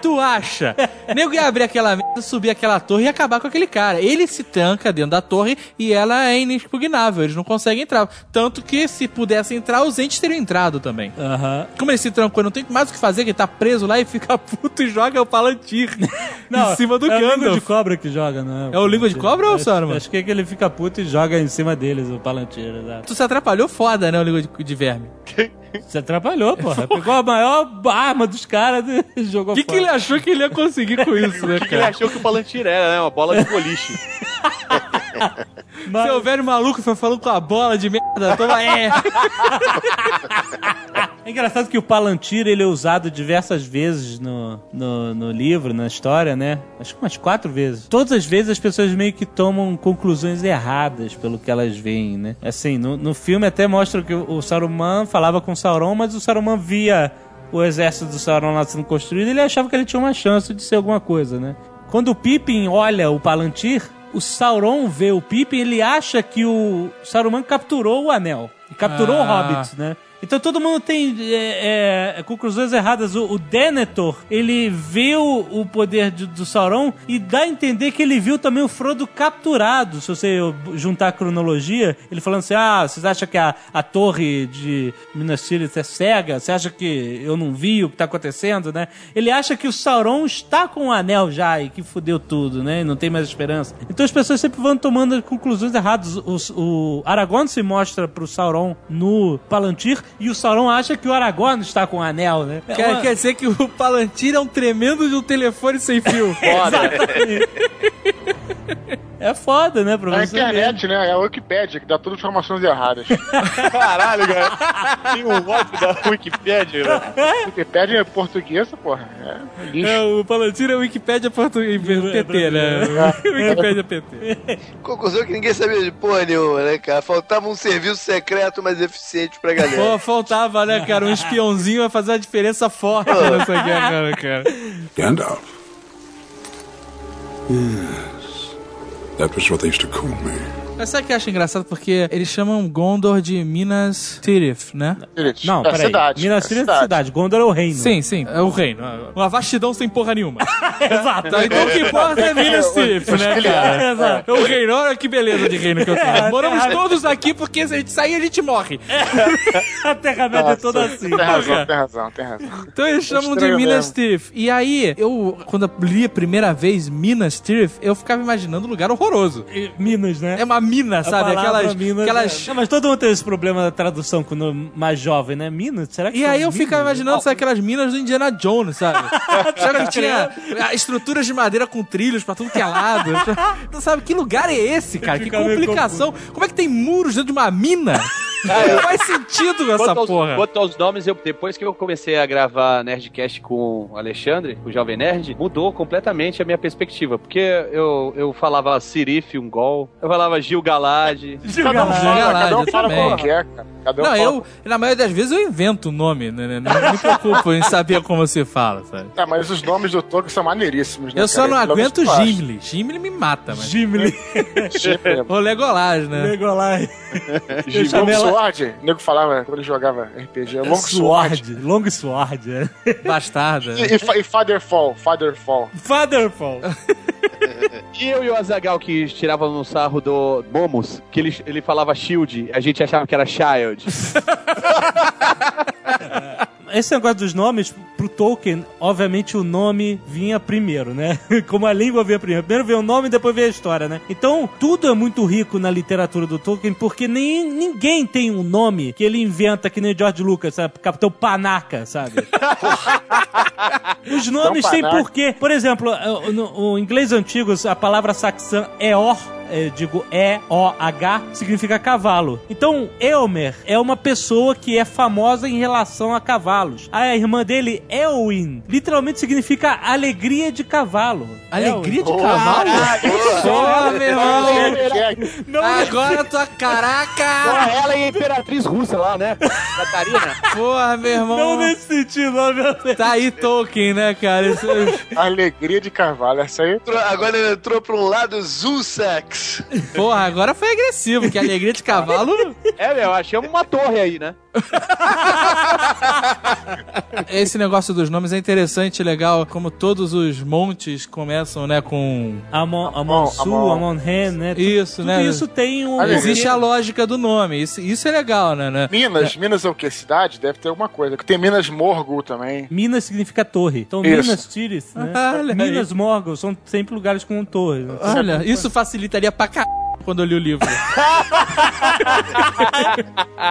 Tu acha? Nego ia abrir aquela merda, subir aquela torre e acabar com aquele cara. Ele se tranca dentro da torre e ela é inexpugnável, eles não conseguem entrar. Tanto que se pudessem entrar, os entes teriam entrado também. Aham. Como ele se trancou não tem mais o que fazer, que ele tá preso lá e fica puto e joga o Palantir em cima do é o língua de Gandalf. cobra que joga, não É o língua de cobra ou o Acho- Saruman? Acho que é que ele fica puto e joga em cima deles o Palantir, exato. Tu se atrapalhou foda, né, o língua de, de verme. Se atrapalhou, porra. Pegou a maior arma dos caras e jogou O que, ele achou que ele ia conseguir com isso, né, Ele cara? achou que o Palantir era, né? Uma bola de boliche. Mas- Seu velho maluco foi falando com a bola de merda, toma é. É engraçado que o Palantir ele é usado diversas vezes no, no, no livro, na história, né? Acho que umas quatro vezes. Todas as vezes as pessoas meio que tomam conclusões erradas pelo que elas veem, né? Assim, no, no filme até mostra que o o Saruman falava com o Sauron, mas o Saruman via o exército do Sauron lá sendo construído e ele achava que ele tinha uma chance de ser alguma coisa, né? Quando o Pippin olha o Palantir, o Sauron vê o Pippin e ele acha que o Saruman capturou o anel. E capturou o Ah. Hobbit, né? Então todo mundo tem é, é, conclusões erradas. O, o Denethor, ele viu o poder de- do Sauron e dá a entender que ele viu também o Frodo capturado. Se você juntar a cronologia, ele falando assim: ah, vocês acham que a, a torre de Minas Tirith é cega? Você acha que eu não vi o que tá acontecendo, né? Ele acha que o Sauron está com o anel já e que fudeu tudo, né? E não tem mais esperança. Então as pessoas sempre vão tomando conclusões erradas. O, o Aragorn se mostra pro Sauron no Palantir e o Sauron acha que o Aragorn está com o anel, né? É Quer, uma- quer dizer que o Palantir é um tremendo de um telefone sem fio. Foda. É foda, né? Pra É a internet, né? É a Wikipédia, que dá todas as informações erradas. Caralho, cara. Tem um ódio da Wikipedia, né? Wikipédia é portuguesa, porra. É lixo. É, o Palantir é o Wikipédia português, PT, né? Wikipédia PT. Conclusão que ninguém sabia de porra nenhuma, né, cara? Faltava um serviço secreto mais eficiente pra galera. Pô, faltava, né, cara? Um espiãozinho vai fazer uma diferença forte nessa guerra, cara. Gandalf. Yes. That was what they used to call me. Mas sabe o que eu acho engraçado? Porque eles chamam Gondor de Minas Tirith, né? Não, é peraí. cidade. Minas é Tirith é cidade. Gondor é o reino. Sim, sim, é o reino. Uma vastidão sem porra nenhuma. Exato. Então o que importa é Minas Tirith, né, cara? Exato. É o reino, olha que beleza de reino que eu tenho. Moramos todos aqui porque se a gente sair, a gente morre. A Terra-média é toda assim. Tem razão, tem razão, tem razão. Então eles chamam de Minas. Tirith. E aí, eu, quando eu li a primeira vez Minas Tirith, eu ficava imaginando um lugar horroroso. E Minas, né? É uma mina, sabe? Aquelas. Minas, aquelas... é. Não, mas todo mundo tem esse problema da tradução quando mais jovem, né? Minas? Será que E aí eu Minas? ficava imaginando, sabe, aquelas minas do Indiana Jones, sabe? sabe que tinha estruturas de madeira com trilhos pra tudo que é lado. sabe, que lugar é esse, cara? Que complicação. Como é que tem muros dentro de uma mina? Não faz sentido essa Quanto aos, porra. quanto aos nomes, eu, depois que eu comecei a gravar Nerdcast com o Alexandre, o Jovem Nerd, mudou completamente a minha perspectiva. Porque eu, eu falava Sirif, um gol, eu falava Gil Galad. Cada um Galad. fala, Galad, cada um fala também. como quer, cara. Cada um Não, fala eu, na maioria das vezes, eu invento o nome, né? Não me preocupo em saber como se fala, sabe? É, mas os nomes do Tolkien são maneiríssimos, né? Eu só cara? não aguento. Gimli. Gimli me mata, mas. Gimli. Gimli. O Legolas, né? Legolas. Eu chamei ela... Sword, o nego falava quando ele jogava RPG, Long Sword. Sword. Long Sword. é. Bastarda. E, e, e Fatherfall, Fatherfall. Fatherfall. E eu e o Azagal que tiravam no sarro do Momus, que ele, ele falava Shield, a gente achava que era Child. Esse negócio dos nomes, pro Tolkien, obviamente o nome vinha primeiro, né? Como a língua vinha primeiro. Primeiro veio o nome, depois veio a história, né? Então, tudo é muito rico na literatura do Tolkien, porque nem, ninguém tem um nome que ele inventa que nem George Lucas, sabe? Capitão Panaca, sabe? Os nomes têm porquê. Por exemplo, o- no o inglês antigo, a palavra saxã Eor, é, digo E-O-H, significa cavalo. Então, Elmer é uma pessoa que é famosa em relação a cavalos. A irmã dele, Elwin, literalmente significa alegria de cavalo. Alegria de Oh, cavalo? Só, meu irmão. Não, Agora tua caraca! ela é a imperatriz russa lá, né? Catarina. Porra, meu não irmão. nesse sentido, obviamente. Tá aí Tolkien, né, cara? Isso- Alegria de cavalo, essa aí. Entrou- Agora ele entrou pra um lado Zulsex. Porra, agora foi agressivo, que alegria de cavalo. É, meu, achamos uma torre aí, né? Esse negócio dos nomes é interessante e legal, como todos os montes começam, né, com. Amon, Amon Su, Amon. Hen, né? Isso, Tudo né? isso tem um... Alegria. Existe a lógica do nome. Isso, isso é legal, né? né? Minas, Minas é o quê? Cidade? Deve ter alguma coisa. Tem Minas Morgul também. Minas significa torre. Então, Isso. Minas Tirith, né? Olha aí. Minas Morgul são sempre lugares com torre. né? Olha, isso facilitaria pra c... quando eu li o livro.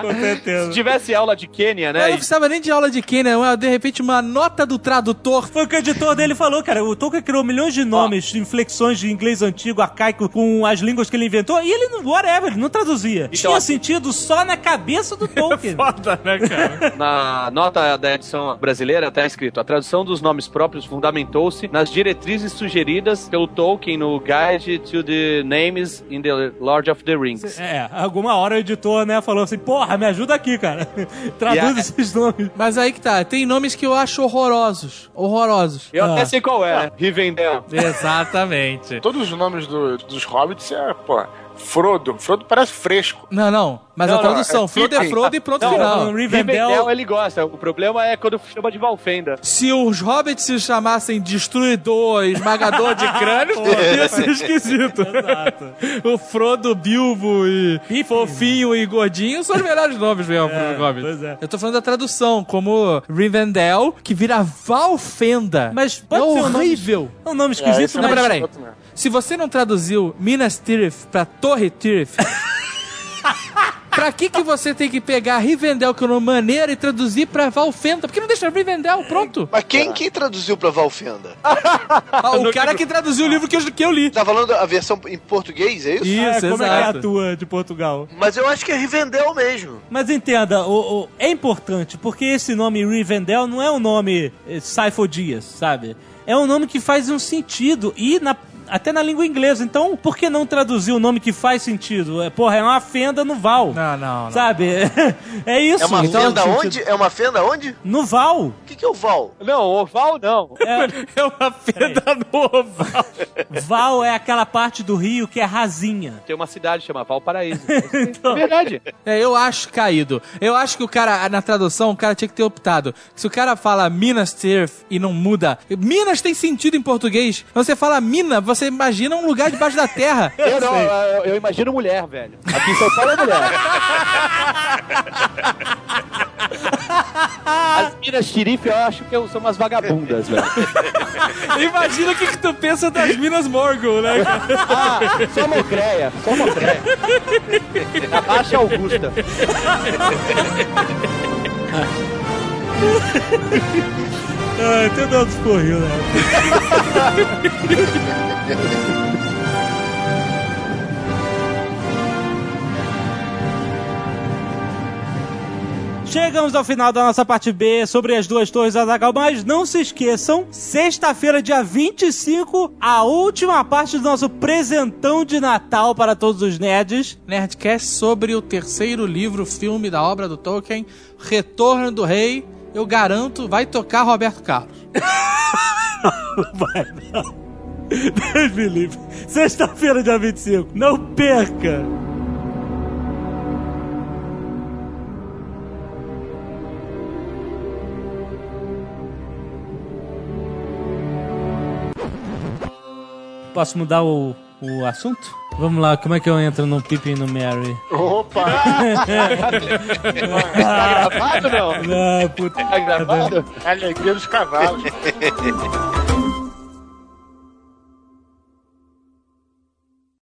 Com certeza. Se tivesse aula de Quênia, Eu né? não precisava nem de aula de Kenya, uma- de repente uma nota do tradutor. Foi o que o editor dele falou, cara. O Tolkien criou milhões de nomes, de inflexões de inglês antigo, arcaico, com as línguas que ele inventou, e ele, não- whatever, ele não traduzia. Tinha assim- sentido só na cabeça do Tolkien. Foda, né, cara? Na nota da edição brasileira está escrito: a tradução dos nomes próprios fundamentou-se nas diretrizes sugeridas pelo Tolkien no Guide to the Names in the Lord of the Rings. é, alguma hora o editor, né, falou assim, porra, me ajuda aqui, cara. Traduz Yeah. esses nomes. Mas aí que tá, tem nomes que eu acho horrorosos. Horrorosos. Eu Ah. até sei qual é, né? Rivendell. Exatamente. Todos os nomes do- dos hobbits é, pô, Frodo. Frodo parece fresco. Não, não. Mas Não, a não, tradução, é Frodo é. Frodo e pronto, Não, final. não, Rivendell- Rivendell ele gosta. O problema é quando chama de Valfenda. Se os hobbits se chamassem Destruidor, Esmagador de Crânios, ia ser esquisito. Exato. o Frodo, Bilbo e. Fofinho e Gordinho são os melhores nomes mesmo pros hobbits. pois é. Eu tô falando da tradução, como Rivendell, que vira Valfenda. Mas é pode ser um nome- horrível. É um nome É, esquisito, esse é Não, mas... peraí, peraí. Se você não traduziu Minas Tirith pra Torre Tirith, pra que que você tem que pegar Rivendell, que é uma maneira, e traduzir pra Valfenda? Por que não deixa Rivendell? Pronto. Mas quem, quem traduziu pra Valfenda? Ah, o cara que traduziu o livro que eu, que eu li. Tá falando a versão em português, é isso? Isso, Ah, como é que é a exato. tua de Portugal? Mas eu acho que é Rivendell mesmo. Mas entenda, o, o- é importante, porque esse nome Rivendell não é um nome eh, Saifo Dias, sabe? É um nome que faz um sentido e na- até na língua inglesa. Então, por que não traduzir o nome que faz sentido? É, porra, é uma fenda no Val. Não, não, não. Sabe? É isso. É uma Então, fenda sentido- onde? É uma fenda onde? No Val. O que, que é o Val? Não, oval não. É, É uma fenda nova. Val é aquela parte do rio que é rasinha. Tem uma cidade chamada Valparaíso. Então- É verdade. É, eu acho caído. Eu acho que o cara, na tradução, o cara tinha que ter optado. Se o cara fala Minas Tirith e não muda. Minas tem sentido em português. Quando você fala mina, você imagina um lugar debaixo da terra. Eu não, eu, eu imagino mulher, velho. Aqui em São Paulo é mulher. As minas xerife eu acho que são umas vagabundas, velho. Imagina o que, que tu pensa das Minas Morgul, né? Ah, só mocreia, só mocreia. A baixa Augusta. Ah, até o Deus correu, né? Chegamos ao final da nossa parte B sobre as duas torres Azagal, mas não se esqueçam, sexta-feira, dia 25, a última parte do nosso presentão de Natal para todos os nerds. Nerdcast sobre o terceiro livro, filme da obra do Tolkien, Retorno do Rei. Eu garanto, vai tocar Roberto Carlos. Vai, não. Deus me livre. Sexta-feira, dia 25. Não perca! Posso mudar o, o assunto? Vamos lá, como é que eu entro no Pippin e no Mary? Opa! Tá gravado não? Não, puta. Tá gravado? Alegria dos cavalos.